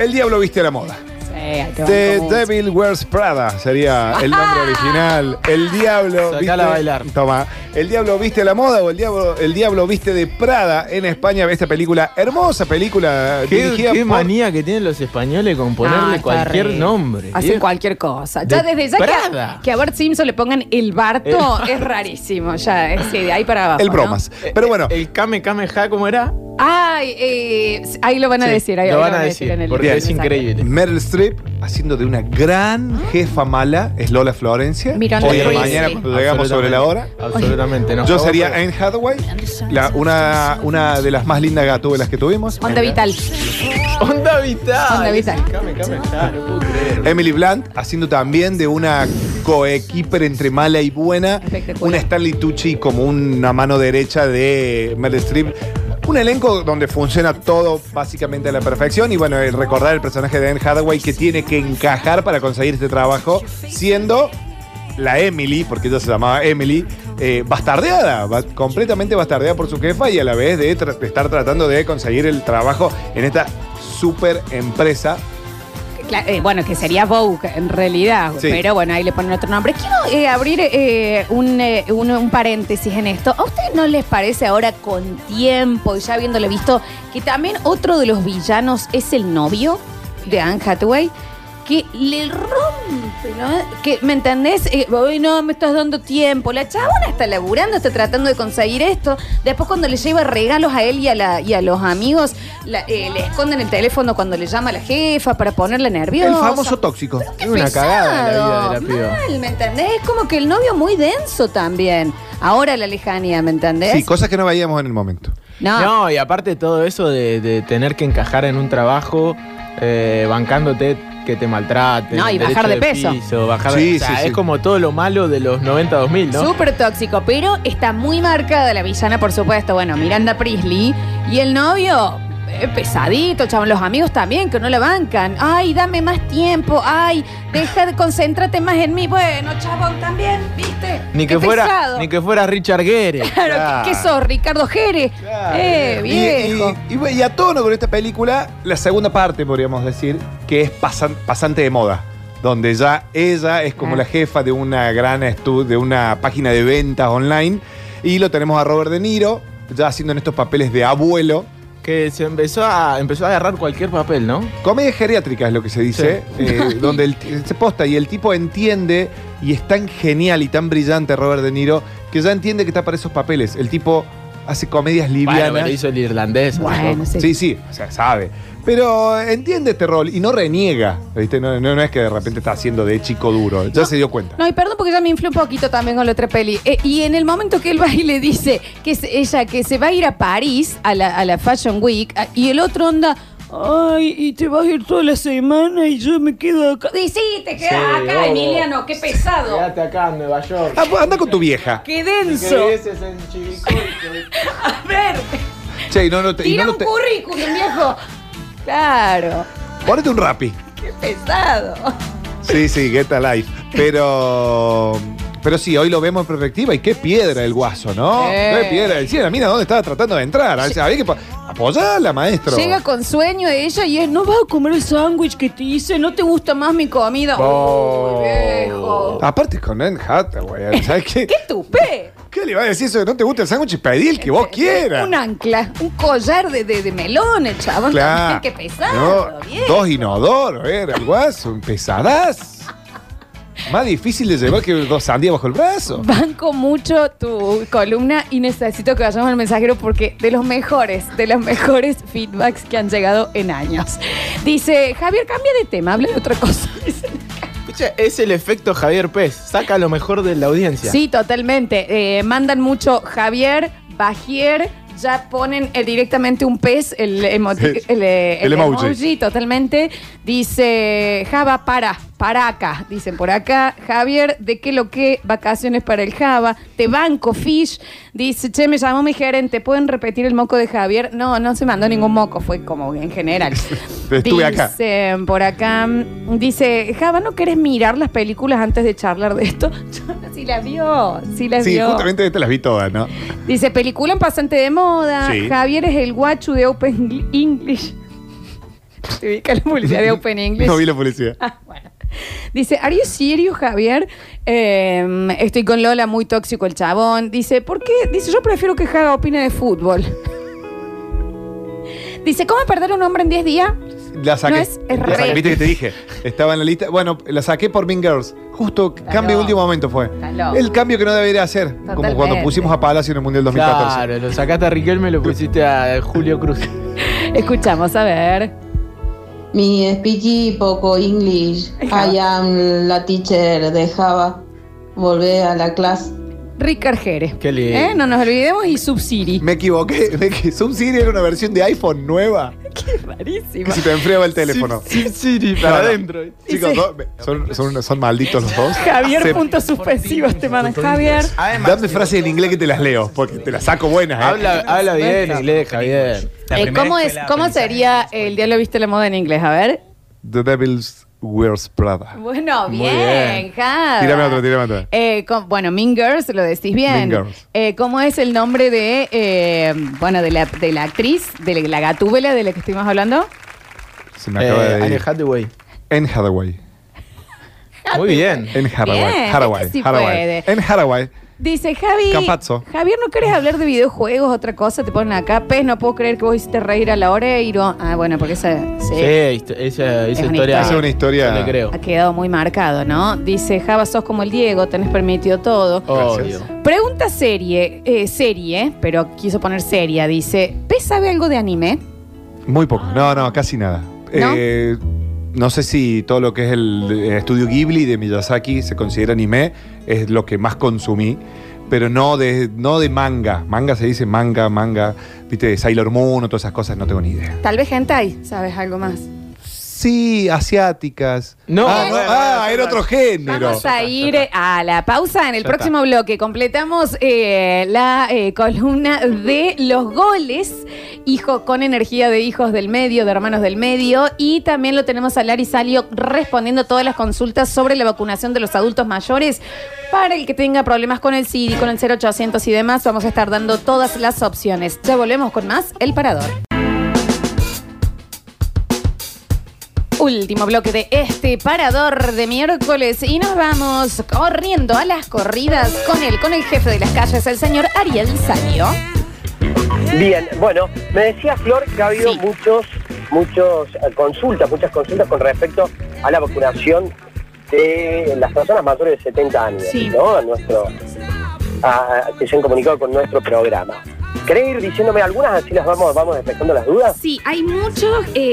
El Diablo Viste a la Moda. Sí, The. Devil Wears Prada sería el nombre original. El Diablo Sacala a bailar. Toma. El Diablo Viste a la Moda o el Diablo, el Diablo Viste de Prada en España. Esta película, hermosa película ¿Qué, dirigida qué por- manía que tienen los españoles con Ah, ponerle está cualquier re. nombre. Hacen viejo. cualquier cosa. Ya De desde ya que, Prada. que a Bart Simpson le pongan el Barto es rarísimo. Ya, es, sí, de ahí para abajo. El ¿no? bromas. Pero bueno. El Kame Kame Ja, ¿cómo era? Ay, eh, ahí lo van a Sí, decir. Ahí, lo ahí van a decir, en el porque es increíble. Meryl Streep haciendo de una gran jefa mala es Lola Florencia. Miranda Hoy o Priestley. mañana cuando llegamos sobre la hora. Absolutamente no. Yo sería Anne Hathaway, la- una, una de las más lindas gatuelas que tuvimos. Onda Vital. Onda Vital. Onda Vital. No puedo creer. Emily Blunt haciendo también de una coequiper entre mala y buena. Espectacular. Una Stanley Tucci como una mano derecha de Meryl Streep. Un elenco donde funciona todo básicamente a la perfección. Y bueno, recordar el personaje de Anne Hathaway que tiene que encajar para conseguir este trabajo, siendo la Emily, porque ella se llamaba Emily, eh, bastardeada, ba- completamente bastardeada por su jefa y a la vez de estar tratando de conseguir el trabajo en esta super empresa. Cla- eh, bueno, que sería Vogue en realidad, Sí. pero bueno, ahí le ponen otro nombre. Quiero eh, abrir eh, un, eh, un- un paréntesis en esto. ¿A ustedes no les parece ahora con tiempo y ya habiéndole visto que también otro de los villanos es el novio de Anne Hathaway? Que le rompe, ¿no? Que, ¿Me entendés? Eh, Hoy no me estás dando tiempo. La chabona está laburando, está tratando de conseguir esto. Después cuando le lleva regalos a él y a, la, y a los amigos, la- eh, le esconden el teléfono cuando le llama a la jefa para ponerla nerviosa. El famoso tóxico. Es una cagada la vida de la piba. Mal, ¿me entendés? Es como que el novio muy denso también. Ahora la lejanía, ¿me entendés? Sí, cosas que no veíamos en el momento. no. No, y aparte todo eso de, de tener que encajar en un trabajo, eh, bancándote que te maltraten. No, y derecho bajar de peso. piso, bajar de- Sí, o sea, sí, es sí. como todo lo malo de los 90-2000, ¿no? Súper tóxico, pero está muy marcada la villana, por supuesto. Bueno, Miranda Priestley y el novio. Eh, Pesadito, chabón, los amigos también que no la bancan. Ay, dame más tiempo. Ay, deja de concéntrate más en mí. Bueno, chabón, también, ¿viste? Ni Qué que, fuera, pesado. ni que fuera Richard Gere. [laughs] Claro, ¿qué, qué sos, Ricardo Jere? Eh, Y- viejo. Y, y- y a tono con esta película, la segunda parte, podríamos decir, que es pasan- pasante de moda. Donde ya ella es como Ah. la jefa de una gran estu- de una página de ventas online. Y lo tenemos a Robert De Niro, ya haciendo en estos papeles de abuelo. Que se empezó a, empezó a agarrar cualquier papel, ¿no? Comedia geriátrica es lo que se dice, eh, [laughs] donde el se posta y el tipo entiende y es tan genial y tan brillante Robert De Niro que ya entiende que está para esos papeles. El tipo hace comedias livianas. Bueno, pero hizo el irlandés. Bueno, sí. Sí, sí, o sea, sabe. Pero entiende este rol y no reniega. ¿viste? No, no- no es que de repente está haciendo de chico duro. Ya se dio cuenta. No, y perdón porque ya me infló un poquito también con la otra peli. Eh, y en el momento que él va y le dice que es ella que se va a ir a París a la, a la Fashion Week a- y el otro onda, Ay, y te vas a ir toda la semana y yo me quedo acá. Y sí, te quedas Sí, acá, vos. Emiliano, qué pesado. Quédate acá en Nueva York. Ah, pues anda con tu vieja. Qué denso. en [laughs] A ver, Che, y no, no te, y tira no un te- currículum, viejo. Claro, Ponete un rapi. qué pesado. Sí, sí, get a life. Pero. Pero sí, hoy lo vemos en perspectiva y qué piedra el guaso, ¿no? Eh. Qué piedra. Decía, la mina dónde estaba tratando de entrar. Que apoyarla, maestro. Llega con sueño ella y es, no vas a comer el sándwich que te hice, no te gusta más mi comida. Oh. Uy, viejo. Aparte con Anne Hathaway, ¿sabes qué? ¡Qué tupé! ¿Qué le va a decir eso de no te gusta el sándwich? Pedí el que vos quieras. Un ancla, un collar de, de, de melón, el chabón. Claro. Qué pesado, No, viejo. dos inodoros, era el guaso, pesadas. Más difícil de llevar que dos sandías bajo el brazo. Banco mucho tu columna y necesito que vayamos al mensajero porque de los mejores, de los mejores feedbacks que han llegado en años. Dice, Javier, cambia de tema, habla de otra cosa. [laughs] Dice, Escucha, es el efecto Javier Pez. Saca lo mejor de la audiencia. Sí, totalmente. Eh, mandan mucho Javier, Bajier, ya ponen eh, directamente un pez, el, emoti- el, eh, El el emoji. emoji. totalmente. Dice, Java, para, para acá. Dicen por acá, Javier, ¿de qué lo que? Vacaciones para el Java. Te banco, Fish. Dice, che, me llamó mi gerente, ¿pueden repetir el moco de Javier? No, no se mandó ningún moco, fue como en general. [laughs] Estuve acá. Dice por acá, dice, Java, ¿no querés mirar las películas antes de charlar de esto? [laughs] Sí las vio, sí las Sí, vio. justamente estas las vi todas, ¿no? Dice, película en pasante de moda. Sí. Javier es el guachu de Open English. [laughs] ¿Te ubica la publicidad de Open English? No vi la publicidad. [laughs] Dice, ¿Are you serious, Javier? Eh, estoy con Lola, muy tóxico el chabón. Dice, ¿por qué? Dice, yo prefiero que Jaga opine de fútbol. [laughs] Dice, ¿cómo perder un hombre en 10 días? La saqué. No es- es La saqué, Viste que te dije. [laughs] Estaba en la lista. Bueno, la saqué por Mean Girls. Justo cambio de último momento fue. El cambio que no debería hacer. Como cuando pusimos a Palacio en el Mundial 2014. Claro, lo sacaste a Riquelme y lo pusiste a Julio Cruz. Escuchamos, a ver. Mi speaky poco English. [laughs] I am la teacher de Java. Volvé a la clase. Rick Argere. Qué lindo. ¿Eh? No nos olvidemos y Subsiri. Me equivoqué. [laughs] Me equi- Zoom Siri era una versión de iPhone nueva. [laughs] Rarísimo. Que se te enfriaba el teléfono. Sí, sí, No, para no. adentro. Chicos, no, son, son, son malditos los dos. Javier, Se- puntos suspensivos te mandan. Javier. Dame frases en inglés que te las leo, porque te las saco buenas. ¿eh? Habla, habla bien inglés, Javier. Eh, ¿Cómo, es, ¿Cómo sería el diablo viste la moda en inglés? A ver. The Devil's Wears Prada. Bueno, Muy bien. Tírame otro, tírame otro. Eh, com- bueno, Mean Girls, lo decís bien. Mean Girls. Eh, ¿Cómo es el nombre de, eh, bueno, de la, de la actriz, de la, la gatúbela de la que estuvimos hablando? Se me acaba Eh, de Anne ir. Hathaway. En Hathaway. Muy bien. En Hathaway. Bien, Hathaway. este sí Hathaway. puede. En Hathaway. Dice Javi. Campazzo. Javier, ¿no querés hablar de videojuegos? Otra cosa, te ponen acá. Pez, no puedo creer que vos hiciste reír a la Oreiro. Ah, bueno, porque esa, sí, esa, esa una historia. Esa es una historia- le creo. ha quedado muy marcado, ¿no? Dice Java, sos como el Diego, tenés permitido todo. Obvio. Pregunta serie, eh, serie, pero quiso poner seria. Dice, ¿Pez sabe algo de anime? Muy poco. No, no, casi nada. ¿No? Eh, no sé si todo lo que es el eh, estudio Ghibli de Miyazaki se considera anime, es lo que más consumí, pero no de, no de manga. Manga se dice manga, manga, viste, Sailor Moon o todas esas cosas, no tengo ni idea. Tal vez hentai, ¿sabes algo más? Sí, asiáticas. No, ah, no, ah, era otro género. Vamos a ir a la pausa. En el Ya próximo bloque completamos eh, la eh, columna de los goles, hijo con energía de hijos del medio, de hermanos del medio, y también lo tenemos a Lari Salio respondiendo todas las consultas sobre la vacunación de los adultos mayores. Para el que tenga problemas con el CIDI, con el 0800 y demás, vamos a estar dando todas las opciones. Ya volvemos con más El Parador. Último bloque de este parador de miércoles y nos vamos corriendo a las corridas con él, con el jefe de las calles, el señor Ariel Salio. Bien, bueno, me decía Flor que ha habido muchos, muchos eh, consultas, muchas consultas con respecto a la vacunación de las personas mayores de 70 años, Sí. ¿no? A nuestro, a- que se han comunicado con nuestro programa. ¿Querés ir diciéndome algunas? Así las vamos, vamos despejando las dudas. Sí, hay mucha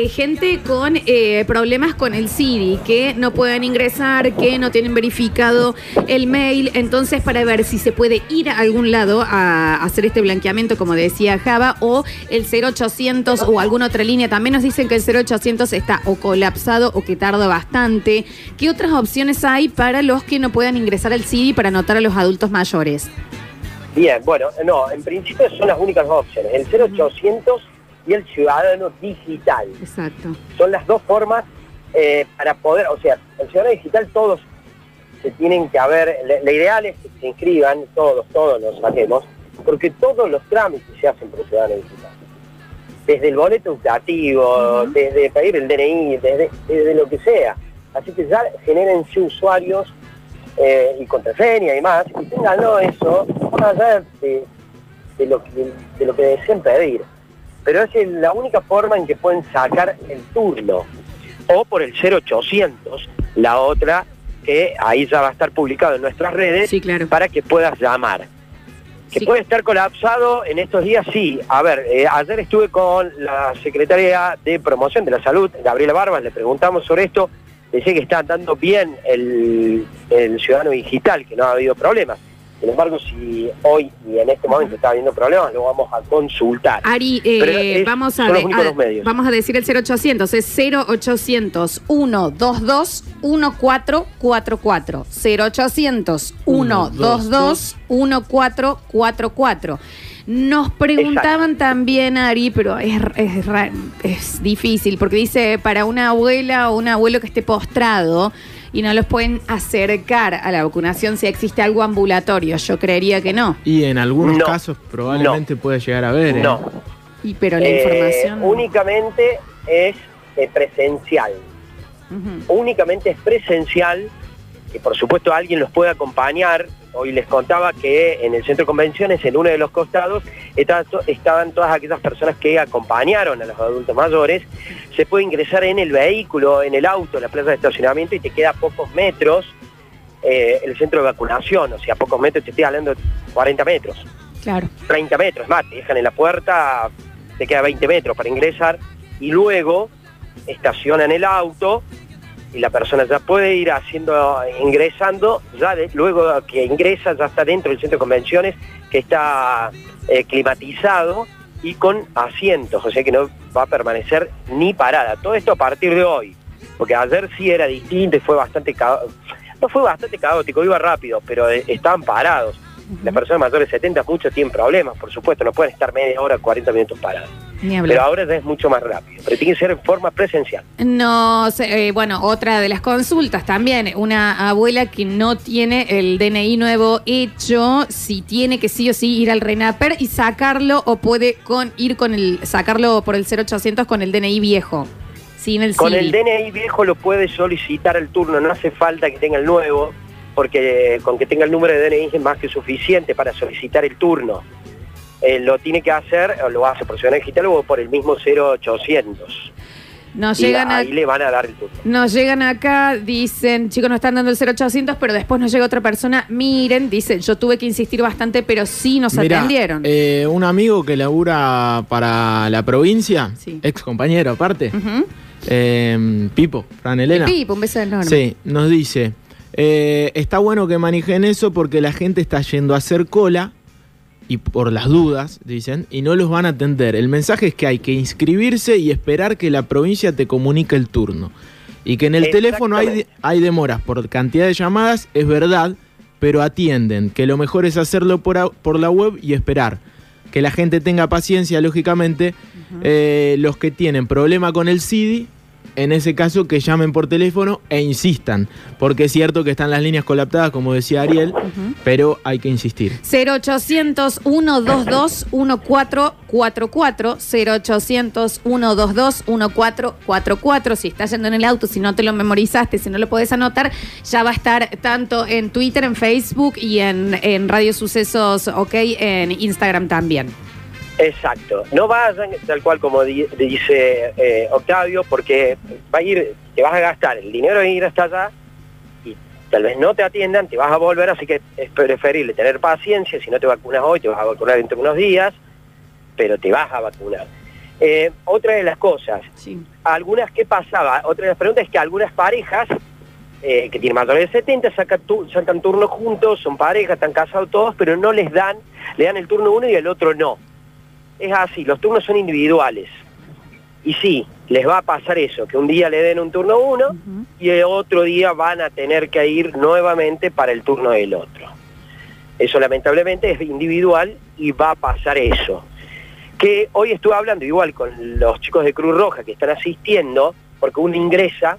gente con eh, problemas con el CIDI, que no pueden ingresar, que no tienen verificado el mail. Entonces, para ver si se puede ir a algún lado a hacer este blanqueamiento, como decía Java, o el 0800 o alguna otra línea. También nos dicen que el 0800 está o colapsado o que tarda bastante. ¿Qué otras opciones hay para los que no puedan ingresar al CIDI para anotar a los adultos mayores? Bien, bueno, no, en principio son las únicas dos opciones, el 0800 y el ciudadano digital. Exacto. Son las dos formas eh, para poder, o sea, el ciudadano digital todos se tienen que haber, la, ideal es que se inscriban, todos, todos los saquemos, porque todos los trámites se hacen por el ciudadano digital. Desde el boleto educativo, desde pedir el DNI, desde, desde lo que sea. Así que ya genérense usuarios eh, y contraseña y más, y ténganlo eso, más allá de, de lo que, de lo que deseen pedir. Pero es la única forma en que pueden sacar el turno. O por el 0800, la otra que ahí ya va a estar publicado en nuestras redes para que puedas llamar. Que puede estar colapsado en estos días, sí. A ver, eh, ayer estuve con la secretaria de Promoción de la Salud, Gabriela Barbas, le preguntamos sobre esto, decía que está andando bien el, el ciudadano digital, que no ha habido problemas. Sin embargo, si hoy y en este momento está habiendo problemas, lo vamos a consultar. Ari, eh, es- vamos, a, de- a- vamos a decir el 0800, es 0800 122 1444. 0800 122 1444. Nos preguntaban también, Ari, pero es, es es difícil, porque dice para una abuela o un abuelo que esté postrado y no los pueden acercar a la vacunación si existe algo ambulatorio. Yo creería que no. Y en algunos No. casos probablemente puede llegar a ver. ¿eh? No. Y, pero la Eh, información... únicamente es eh, presencial. Únicamente es presencial, que por supuesto alguien los puede acompañar. Hoy les contaba que en el centro de convenciones, en uno de los costados, estaban, to- estaban todas aquellas personas que acompañaron a los adultos mayores. Se puede ingresar en el vehículo, en el auto, en la plaza de estacionamiento y te queda a pocos metros eh, el centro de vacunación. O sea, a pocos metros te estoy hablando de 40 metros. Claro. 30 metros, más, te dejan en la puerta, te queda 20 metros para ingresar y luego estacionan el auto y la persona ya puede ir haciendo, ingresando, ya luego que ingresa ya está dentro del centro de convenciones que está eh, climatizado y con asientos, o sea que no va a permanecer ni parada. Todo esto a partir de hoy, porque ayer sí era distinto y fue bastante no fue bastante caótico, iba rápido, pero eh, estaban parados. Las personas mayores de 70 muchos tienen problemas, por supuesto, no pueden estar media hora, 40 minutos hablar. Pero ahora ya es mucho más rápido, pero tiene que ser en forma presencial. No sé, eh, bueno, otra de las consultas también, una abuela que no tiene el DNI nuevo hecho, si tiene que sí o sí ir al RENAPER y sacarlo o puede con ir con el sacarlo por el 0800 con el DNI viejo, sin el Con CIVI. el DNI viejo lo puede solicitar el turno, no hace falta que tenga el nuevo, porque con que tenga el número de DNI es más que suficiente para solicitar el turno. Eh, lo tiene que hacer, o lo hace por Ciudadano Digital o por el mismo 0800. Nos Y llegan, a- ahí le van a dar el turno. nos llegan acá, dicen, chicos, nos están dando el 0800, pero después nos llega otra persona, miren, dice, yo tuve que insistir bastante, pero sí nos Mirá, atendieron. eh, un amigo que labura para la provincia, ex compañero aparte, eh, Pipo, Fran Elena. Pipo, un beso enorme. Sí, nos dice, eh, está bueno que manejen eso porque la gente está yendo a hacer cola y por las dudas, dicen, y no los van a atender. El mensaje es que hay que inscribirse y esperar que la provincia te comunique el turno. Y que en el teléfono hay, hay demoras por cantidad de llamadas, es verdad, pero atienden, que lo mejor es hacerlo por, a- por la web y esperar. Que la gente tenga paciencia, lógicamente. Eh, los que tienen problema con el CIDI, en ese caso que llamen por teléfono e insistan, porque es cierto que están las líneas colaptadas, como decía Ariel, pero hay que insistir. 0800 122 1444 0800 122 1444 si estás yendo en el auto, si no te lo memorizaste, si no lo podés anotar, ya va a estar tanto en Twitter, en Facebook y en, en Radio Sucesos, ok, en Instagram también. Exacto. No vayan tal cual como di- dice eh, Octavio, porque va a ir, te vas a gastar el dinero de ir hasta allá y tal vez no te atiendan, te vas a volver, así que es preferible tener paciencia, si no te vacunas hoy, te vas a vacunar dentro de unos días, pero te vas a vacunar. Eh, otra de las cosas, algunas, ¿qué pasaba? Otra de las preguntas es que algunas parejas eh, que tienen mayores de 70 sacan, tu- sacan turno juntos, son parejas, están casados todos, pero no les dan, le dan el turno uno y el otro no. Es así, los turnos son individuales. Y sí, les va a pasar eso, que un día le den un turno uno y el otro día van a tener que ir nuevamente para el turno del otro. Eso lamentablemente es individual y va a pasar eso. Que hoy estuve hablando igual con los chicos de Cruz Roja que están asistiendo, porque uno ingresa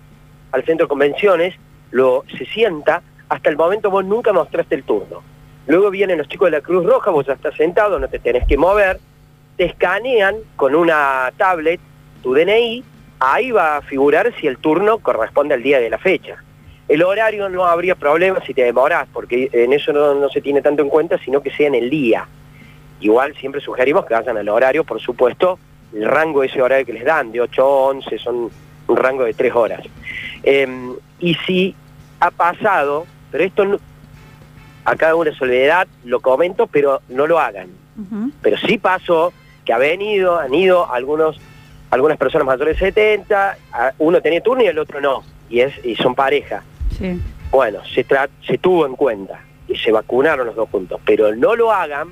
al centro de convenciones, lo, se sienta, hasta el momento vos nunca mostraste el turno. Luego vienen los chicos de la Cruz Roja, vos ya estás sentado, no te tenés que mover, te escanean con una tablet tu DNI, ahí va a figurar si el turno corresponde al día de la fecha. El horario no habría problema si te demorás, porque en eso no, no se tiene tanto en cuenta, sino que sea en el día. Igual siempre sugerimos que vayan al horario, por supuesto, el rango de ese horario que les dan, de 8 a 11, son un rango de 3 horas. Eh, y si ha pasado, pero esto no- acá una soledad, lo comento, pero no lo hagan. Pero sí pasó que ha venido, han ido algunos, algunas personas mayores de 70, a- uno tenía turno y el otro no, y, es, y son pareja. Sí. Bueno, se, tra- se tuvo en cuenta y se vacunaron los dos juntos, pero no lo hagan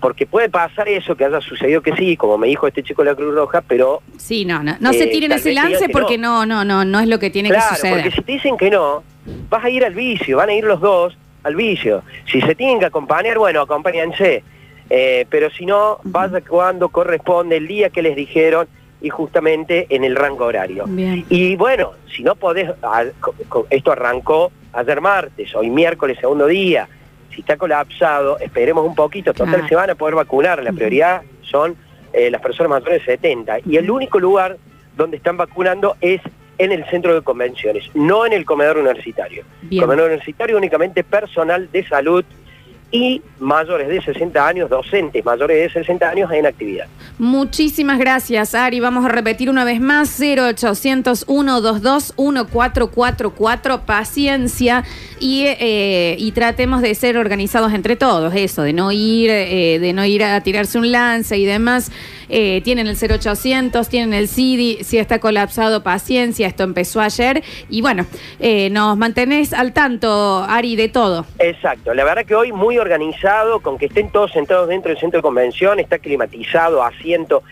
porque puede pasar eso, que haya sucedido que sí, como me dijo este chico de la Cruz Roja, pero Sí, no, no, no Eh, se tiren tal ese lance que porque no, no, no, no es lo que tiene claro, que suceder. porque si te dicen que no, vas a ir al vicio, van a ir los dos al vicio. Si se tienen que acompañar, bueno, acompáñense. Eh, pero si no, vaya cuando corresponde el día que les dijeron y justamente en el rango horario. Bien. Y bueno, si no podés, esto arrancó ayer martes, hoy miércoles, segundo día. Si está colapsado, esperemos un poquito. Total, Claro. se van a poder vacunar. La prioridad son eh, las personas mayores de 70. Y el único lugar donde están vacunando es en el centro de convenciones, no en el comedor universitario. Bien. Comedor universitario únicamente personal de salud y mayores de 60 años, docentes mayores de 60 años en actividad. Muchísimas gracias, Ari. Vamos a repetir una vez más: 0800 122 1444. Paciencia y, eh, y tratemos de ser organizados entre todos. Eso, de no ir, eh, de no ir a tirarse un lance y demás. Eh, tienen el 0800, tienen el CIDI. Si está colapsado, paciencia. Esto empezó ayer. Y bueno, eh, nos mantenés al tanto, Ari, de todo. Exacto, la verdad que hoy muy organizado, con que estén todos sentados dentro del centro de convención, está climatizado, asiento,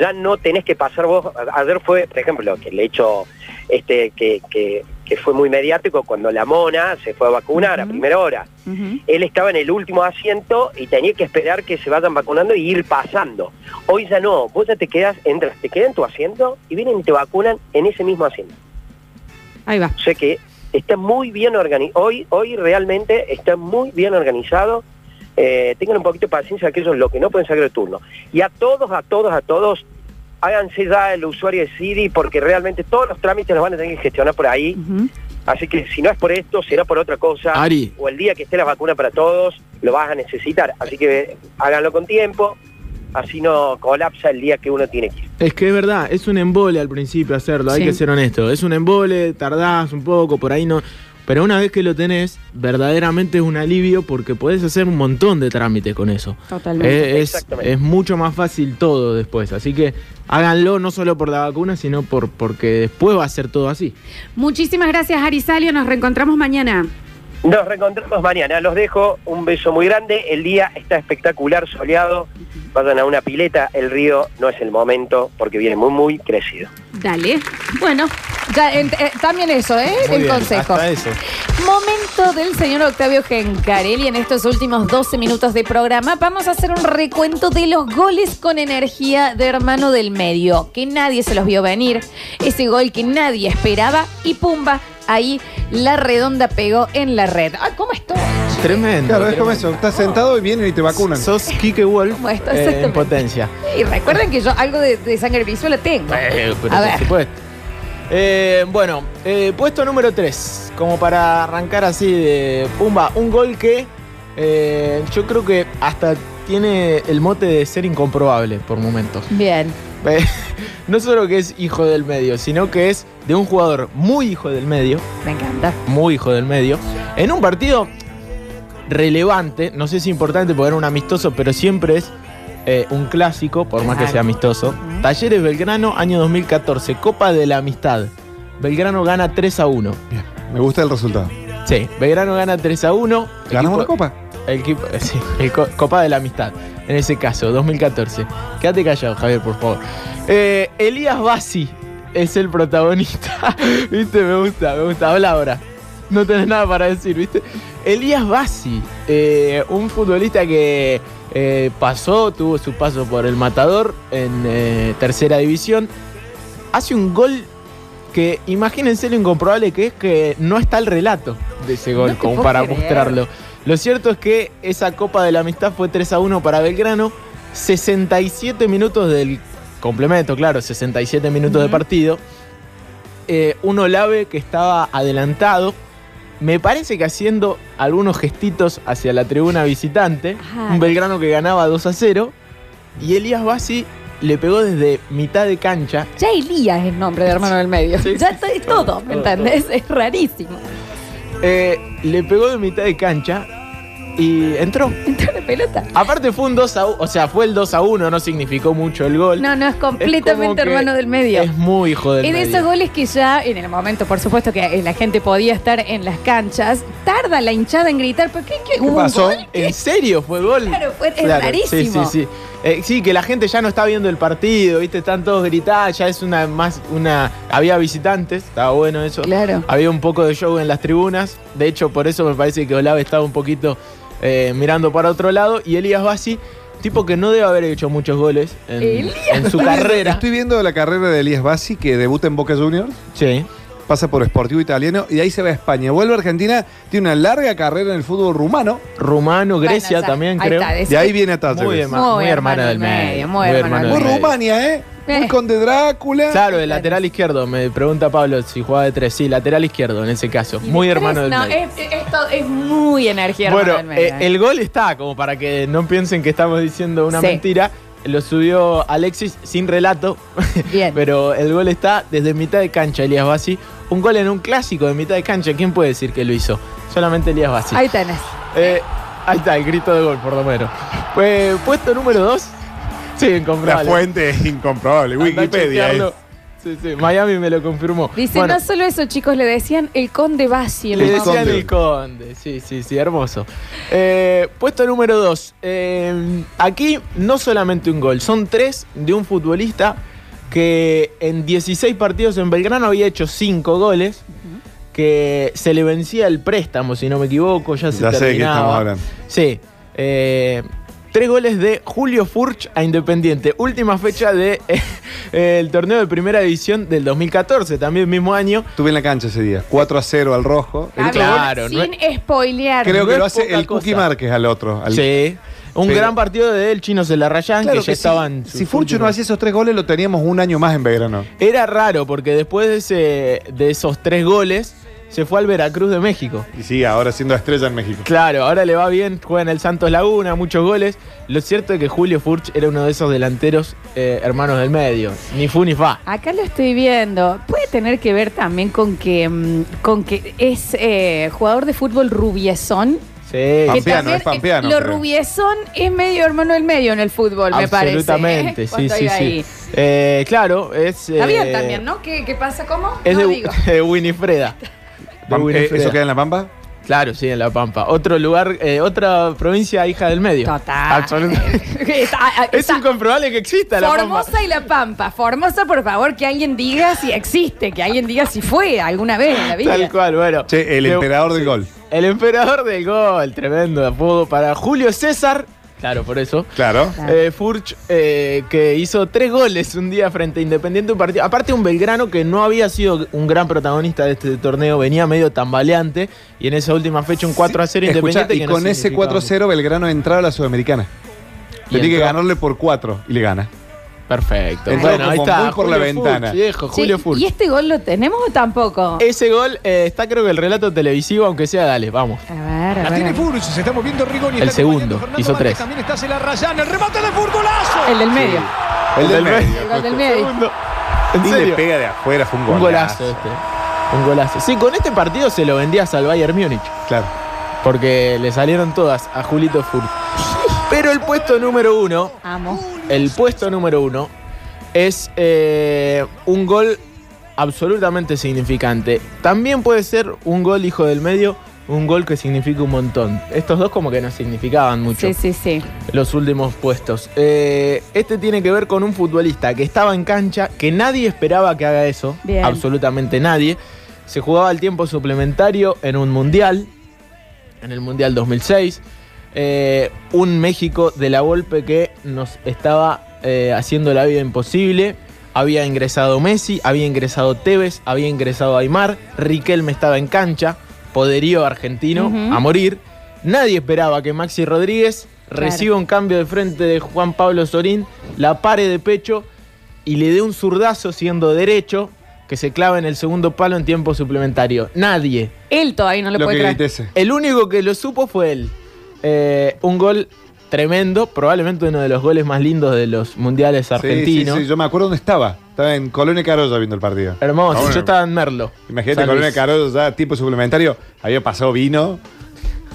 ya no tenés que pasar vos, ayer fue, por ejemplo, que el hecho este que- que fue muy mediático cuando la mona se fue a vacunar a primera hora. Él estaba en el último asiento y tenía que esperar que se vayan vacunando y ir pasando. Hoy ya no, vos ya te quedas, entras, te quedas en tu asiento y vienen y te vacunan en ese mismo asiento. Ahí va. O sea que está muy bien organizado. Hoy, hoy realmente está muy bien organizado. Eh, tengan un poquito de paciencia aquellos los que no pueden sacar el turno. Y a todos, a todos, a todos, háganse ya el usuario de CIDI porque realmente todos los trámites los van a tener que gestionar por ahí. Así que si no es por esto, será por otra cosa. Ari. O el día que esté la vacuna para todos, lo vas a necesitar. Así que háganlo con tiempo, así no colapsa el día que uno tiene que ir. Es que es verdad, es un embole al principio hacerlo, hay que ser honesto. Es un embole, tardás un poco, por ahí no. Pero una vez que lo tenés, verdaderamente es un alivio porque podés hacer un montón de trámites con eso. Totalmente. Es, es mucho más fácil todo después. Así que háganlo no solo por la vacuna, sino por, porque después va a ser todo así. Muchísimas gracias, Ari Salio. Nos reencontramos mañana. Nos reencontramos mañana. Los dejo. Un beso muy grande. El día está espectacular, soleado. Vayan a una pileta. El río no es el momento porque viene muy, muy crecido. Dale. Bueno, ya, ent- eh, también eso, ¿eh? Muy el bien, consejo. hasta eso. Momento del señor Octavio Gencarelli en estos últimos 12 minutos de programa. Vamos a hacer un recuento de los goles con energía de hermano del medio, que nadie se los vio venir. Ese gol que nadie esperaba y pumba, ahí la redonda pegó en la red. Ah, ¿cómo estoy? Tremendo. Claro, es como tremendo. eso. Estás sentado y vienen y te vacunan. Sos Kike Wolf ¿Cómo esto? eh, en Exactamente. potencia. Y recuerden que yo algo de, de sangre visual la tengo. Eh, pero a por ver. supuesto. Eh, bueno, eh, puesto número 3, como para arrancar así de pumba, un gol que eh, yo creo que hasta tiene el mote de ser incomprobable por momentos. Bien. [laughs] No solo que es hijo del medio, sino que es de un jugador muy hijo del medio, Me encanta. muy hijo del medio, en un partido relevante, no sé si importante porque era un amistoso, pero siempre es eh, un clásico, por más que sea amistoso. Talleres Belgrano, año 2014, Copa de la Amistad. Belgrano gana 3 a 1. Me gusta el resultado. Sí, Belgrano gana 3 a 1. ¿Ganamos la copa? El equipo, [laughs] sí, el co- Copa de la Amistad. En ese caso, 2014. Quédate callado, Javier, por favor. Eh, Elías Bassi es el protagonista. [laughs] ¿Viste? Me gusta, me gusta. Habla ahora. No tenés nada para decir, ¿viste? Elías Bassi, eh, un futbolista que eh, pasó, tuvo su paso por el Matador en eh, tercera división. Hace un gol que imagínense lo incomprobable que es que no está el relato de ese gol No como para creer. mostrarlo. Lo cierto es que esa Copa de la Amistad fue 3 a 1 para Belgrano, 67 minutos del complemento, claro, 67 minutos de partido. Eh, un Olave que estaba adelantado, me parece que haciendo algunos gestitos hacia la tribuna visitante, Ajá. un Belgrano que ganaba 2 a 0, y Elías Bassi le pegó desde mitad de cancha Ya Elías es el nombre de hermano del medio. Sí, ya está es todo, ¿me todo, entendés? Es rarísimo. Eh, le pegó de mitad de cancha y entró. [laughs] Entró la pelota. Aparte fue un 2 a 1, o sea, fue el 2 a 1, no significó mucho el gol. No, no, es completamente Es hermano del medio. Es muy hijo del de medio. esos goles que ya, en el momento, por supuesto, que la gente podía estar en las canchas, tarda la hinchada en gritar, ¿pero qué, qué, hubo un gol? ¿En serio fue gol? Claro, fue- es rarísimo. Sí, sí, sí. Eh, sí, que la gente ya no está viendo el partido, ¿viste? Están todos gritando, ya es una más una había visitantes, estaba bueno eso. Claro. Había un poco de show en las tribunas. De hecho, por eso me parece que Olave estaba un poquito eh, mirando para otro lado y Elías Bassi, tipo que no debe haber hecho muchos goles en, en su carrera. Estoy viendo la carrera de Elías Bassi que debuta en Boca Juniors. Sí. Pasa por Sportivo Italiano y de ahí se va a España. Vuelve a Argentina, tiene una larga carrera en el fútbol rumano. Rumano, Grecia Bueno, ya, también ahí creo. está, de De ahí viene a Talleres. Muy, herma- muy hermana del medio. muy hermano Muy del medio. Rumania, ¿eh? Muy Eh. conde Drácula. Claro, el lateral izquierdo. Me pregunta Pablo si jugaba de tres. Sí, lateral izquierdo en ese caso. Muy hermano del no, medio. Es, es- esto es muy energía hermano Bueno, del medio. eh, el gol está, como para que no piensen que estamos diciendo una Sí. mentira. Lo subió Alexis sin relato. Bien. [laughs] Pero el gol está desde mitad de cancha, Elías Bassi. Un gol en un clásico de mitad de cancha. ¿Quién puede decir que lo hizo? Solamente Elías Bassi. Ahí tenés. Eh, ahí está, el grito de gol, por lo menos. Pues, puesto número 2. Sí, La incomprobable. fuente es incomprobable. Wikipedia. es. Sí, sí, Miami me lo confirmó. Dice, Bueno, no solo eso, chicos, le decían el conde Basi en le decían el conde. Sí, sí, sí, hermoso. Eh, puesto número 2. aquí no solamente un gol, son tres de un futbolista que en 16 partidos en Belgrano había hecho 5 goles. Que se le vencía el préstamo, si no me equivoco, ya se Ya sé terminaba. estamos hablando. Sí. eh, tres goles de Julio Furch a Independiente. Última fecha del de, [laughs] el torneo de primera división del 2014, también mismo año. Estuve en la cancha ese día. 4 a 0 al rojo. El A otro ver, gol, Claro, no sin spoilear. creo que lo hace el Cookie. Márquez al otro. al- Sí. Un Pero- gran partido de él, Chino Celarrayán, Claro que ya que estaban. Si Furcho no hacía esos tres goles, lo teníamos un año más en Belgrano. Era raro porque después de, ese, de esos tres goles se fue al Veracruz de México. Y sí, ahora siendo estrella en México. Claro, ahora le va bien, juega en el Santos Laguna, muchos goles. Lo cierto es que Julio Furch era uno de esos delanteros eh, hermanos del medio. Ni fu ni fa. Acá lo estoy viendo. Puede tener que ver también con que, mm, con que es eh, jugador de fútbol rubiezón. Sí, Que Pampeano, también, es pampeano, Lo creo. rubiezón es medio hermano del medio en el fútbol, me parece. absolutamente. ¿eh? Sí, Cuando sí, iba sí. ahí. Eh, claro, es. Está bien eh, también, ¿no? ¿Qué, qué pasa? ¿Cómo? Es no de, digo. [laughs] de Winifreda. [laughs] De Pam- eh, Winifreda. ¿Eso queda en la Pampa? Claro, sí, en La Pampa. Otro lugar, eh, otra provincia hija del medio. Total. Absolutamente. [laughs] Está- ah, Es está- incomprobable que exista La Pampa. Formosa y La Pampa. Formosa, por favor, que alguien diga si existe, que alguien diga si fue alguna vez en la vida. Tal cual, bueno. Che, el De- emperador del gol. El emperador del gol, tremendo apodo para Julio César. Claro, por eso. Claro. Eh, Furch, eh, que hizo tres goles un día frente a Independiente, un partido. Aparte, un Belgrano que no había sido un gran protagonista de este torneo, venía medio tambaleante. Y en esa última fecha, un 4 a 0 Escuchá, Independiente. y que no con ese significaba 4-0 Belgrano entraba a la Sudamericana. Tenía que ganarle por 4 y le gana. Perfecto. Entró Bueno, ahí está. por la Furch, ventana. viejo, Sí, Julio Furch. ¿Y este gol lo tenemos o tampoco? Ese gol eh, está, creo que el relato televisivo, aunque sea, dale, vamos. A ver, a La ver. tiene Furch, se está moviendo Rigoni. El segundo, hizo tres. También está Celarrayán, el remate de Furgolazo. El del medio. El del medio. El gol del medio. ¿En Y le pega de afuera, fue un Un golazo. golazo este. Un golazo. Sí, con este partido se lo vendías al Bayern Múnich. Claro. Porque le salieron todas a Julito Furch. Pero el puesto número uno, Amo. el puesto número uno es eh, un gol absolutamente significante. También puede ser un gol hijo del medio, un gol que significa un montón. Estos dos como que no significaban mucho Sí, sí, sí. los últimos puestos. Eh, este tiene que ver con un futbolista que estaba en cancha, que nadie esperaba que haga eso, Bien. absolutamente nadie. Se jugaba el tiempo suplementario en un mundial, en el mundial 2006. Eh, un México de la golpe que nos estaba eh, haciendo la vida imposible. Había ingresado Messi, había ingresado Tevez, había ingresado Aymar, Riquelme estaba en cancha, poderío argentino a morir. Nadie esperaba que Maxi Rodríguez Claro. reciba un cambio de frente de Juan Pablo Sorín, la pare de pecho y le dé un zurdazo siendo derecho que se clava en el segundo palo en tiempo suplementario. Nadie. Él todavía no le puede creer. El único que lo supo fue él. Eh, un gol tremendo, probablemente uno de los goles más lindos de los mundiales argentinos. Sí, sí, yo me acuerdo dónde estaba. Estaba en Colonia Carolla viendo el partido. Hermoso, Ah, bueno. yo estaba en Merlo. Imagínate, Colonia. Carolla ya tipo suplementario. Había pasado vino.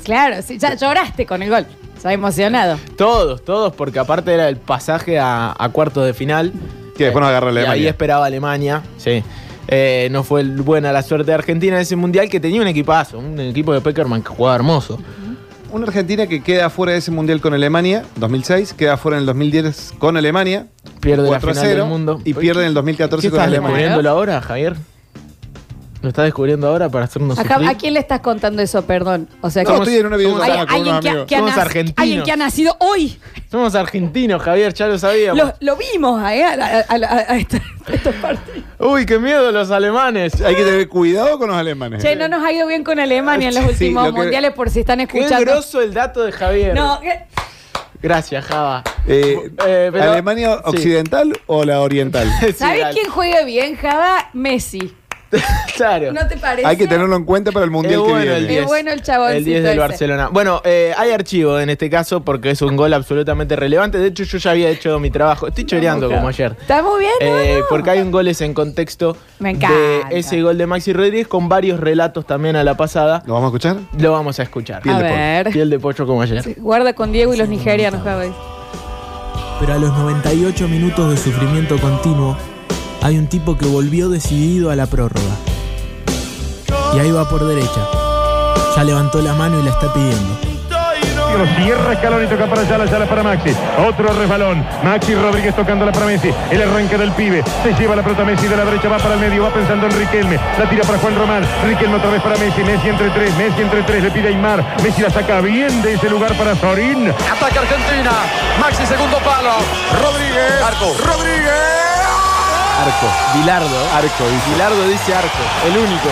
Claro, sí, ya lloraste con el gol. Estaba emocionado. Todos, todos, porque aparte era el pasaje a, a cuartos de final. Después nos agarró Y Alemania. ahí esperaba Alemania, sí. Eh, no fue buena la suerte de Argentina en ese mundial que tenía un equipazo, un equipo de Peckerman que jugaba hermoso. Una Argentina que queda fuera de ese mundial con Alemania, 2006, queda fuera en el 2010 con Alemania. Pierde la 4 a final del 0, mundo. Y pierde en el 2014 ¿Qué con estás Alemania. descubriéndolo ahora, Javier? ¿Lo estás descubriendo ahora para hacernos sufrir? ¿A quién le estás contando eso? Perdón. O sea, No, que estoy en una Hay- videollamada con alguien, unos que, amigos. que ha Somos nac- argentinos. alguien que ha nacido hoy. Somos argentinos, Javier, ya lo sabíamos. Lo, lo vimos eh, a, a- a- a- a esta- a estos partidos. Uy, qué miedo los alemanes. Hay que tener cuidado con los alemanes. Che, no nos ha ido bien con Alemania en los Sí, últimos lo que- mundiales por si están Qué escuchando. grosso el dato de Javier. No, que- Gracias, Java. Eh, Eh, pero- ¿Alemania sí. occidental o la oriental? [laughs] Sí, ¿sabes dale. quién juega bien, Java? Messi. [laughs] Claro. ¿No te parece? Hay que tenerlo en cuenta para el mundial Es que bueno viene. el 10. Es bueno el chaboncito El 10 del ese. Barcelona. Bueno, eh, hay archivo en este caso porque es un gol absolutamente relevante. De hecho, yo ya había hecho mi trabajo. Estoy choreando como ayer. Está muy bien, ¿no? Eh, no. Porque hay un goles en contexto Me encanta. de ese gol de Maxi Rodríguez con varios relatos también a la pasada. ¿Lo vamos a escuchar? Lo vamos a escuchar. A ver. Piel de pollo como ayer. Sí, Guarda con Diego y los nigerianos, Java. Pero a los 98 minutos de sufrimiento continuo, hay un tipo que volvió decidido a la prórroga. Y ahí va por derecha. Ya levantó la mano y la está pidiendo. Cierra Escalón y toca para Yala, Yala para Maxi. Otro resbalón. Maxi Rodríguez tocándola para Messi. El arranque del pibe. Se lleva la pelota Messi de la derecha, va para el medio, va pensando en Riquelme. La tira para Juan Román. Riquelme otra vez para Messi. Messi entre tres, Messi entre tres. Le pide a Aymar. Messi la saca bien de ese lugar para Sorín. Ataca Argentina. Maxi segundo palo. Rodríguez. Arco. Rodríguez. Arco. Bilardo. Arco, dice. Bilardo dice arco. El único.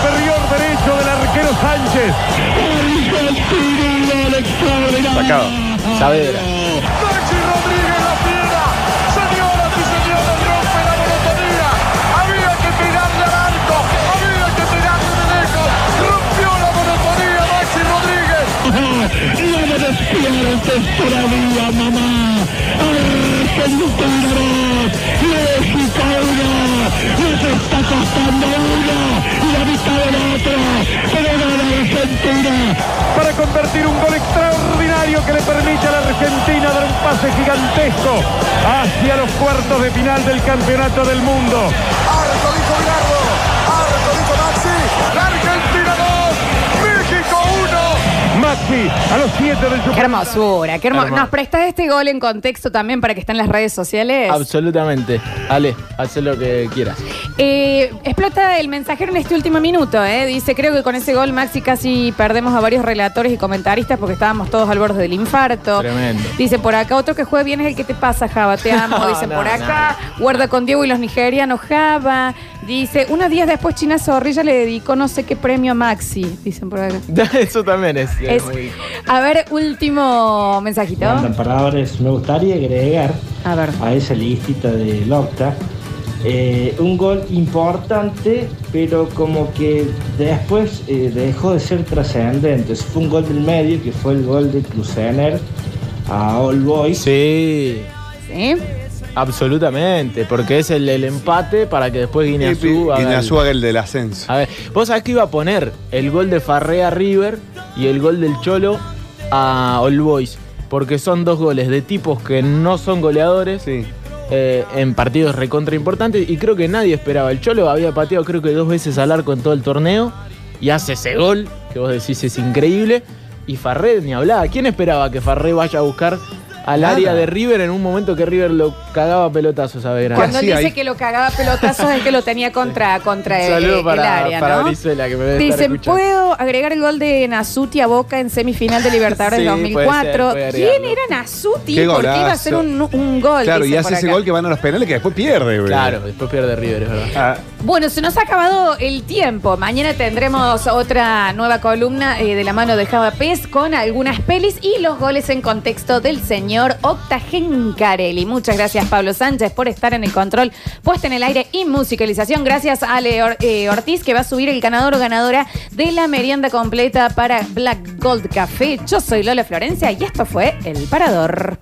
Superior derecho del arquero Sánchez. Sacado. Saavedra. Maxi Rodríguez la fiera. Señoras y señores, rompe la monotonía. Había que tirarle al arco. Había que tirarle de lejos. Rompió la monotonía Maxi Rodríguez. No me despiertes todavía, mamá. Argentina 2, México 1. Nos está costando uno la mitad del otro. Pero gana Argentina. Para convertir un gol extraordinario que le permite a la Argentina dar un pase gigantesco hacia los cuartos de final del Campeonato del Mundo. Arco dijo Bilardo. Arco dijo Maxi. Argentina 2, México 1. Maxi a los 7 del Qué Super. hermosura, qué hermoso. Hermoso. ¿Nos prestas este gol en contexto también para que esté en las redes sociales? Absolutamente. Ale, haz lo que quieras. Eh, explota el mensajero en este último minuto, ¿eh? Dice, creo que con ese gol Maxi casi perdemos a varios relatores y comentaristas porque estábamos todos al borde del infarto. Tremendo. Dice, por acá otro que juega bien es el que te pasa, Java, te amo. No, [laughs] Dice, no, por acá, guarda con Diego y los nigerianos, Java. Dice, unos días después China Zorrilla le dedicó no sé qué premio a Maxi. Dicen por acá. [laughs] Eso también es, Es- muy- A ver, último mensajito. Mandan palabras. Me gustaría agregar A ver. a esa listita del Octa eh, un gol importante, pero como que después eh, dejó de ser trascendente. Fue un gol del medio, que fue el gol de Cruzener a All Boys. Sí. Sí. Absolutamente, porque es el, el empate para que después Guineazú haga haga el del ascenso. A ver, vos sabés que iba a poner el gol de Farrea a River y el gol del Cholo a All Boys, porque son dos goles de tipos que no son goleadores eh, en partidos recontra importantes y creo que nadie esperaba. El Cholo había pateado creo que dos veces al arco en todo el torneo y hace ese gol que vos decís es increíble y Farré ni hablaba. ¿Quién esperaba que Farré vaya a buscar al Nada. área de River en un momento que River lo cagaba a pelotazos a Belgrano? Cuando él dice que lo cagaba pelotazos es que lo tenía contra, [laughs] contra el, el para, área, para ¿no? Brizuela, que me debe estar Dicen, escuchando. ¿puedo agregar el gol de Nasuti a Boca en semifinal de Libertadores Sí, del puede 2004? ser, puede ¿Quién era Nasuti? Qué Porque iba a ser golazo. un, un gol. Claro, y dice hace ese gol que van a los penales que después pierde, güey. Claro, después pierde River, es verdad. Bueno, se nos ha acabado el tiempo. Mañana tendremos otra nueva columna eh, de la mano de Java Pez con algunas pelis y los goles en contexto del señor Octagen Carelli. Muchas gracias, Pablo Sánchez, por estar en el control, puesta en el aire y musicalización. Gracias a Ale eh, Ortiz, que va a subir el ganador o ganadora de la merienda completa para Black Gold Café. Yo soy Lola Florencia y esto fue El Parador.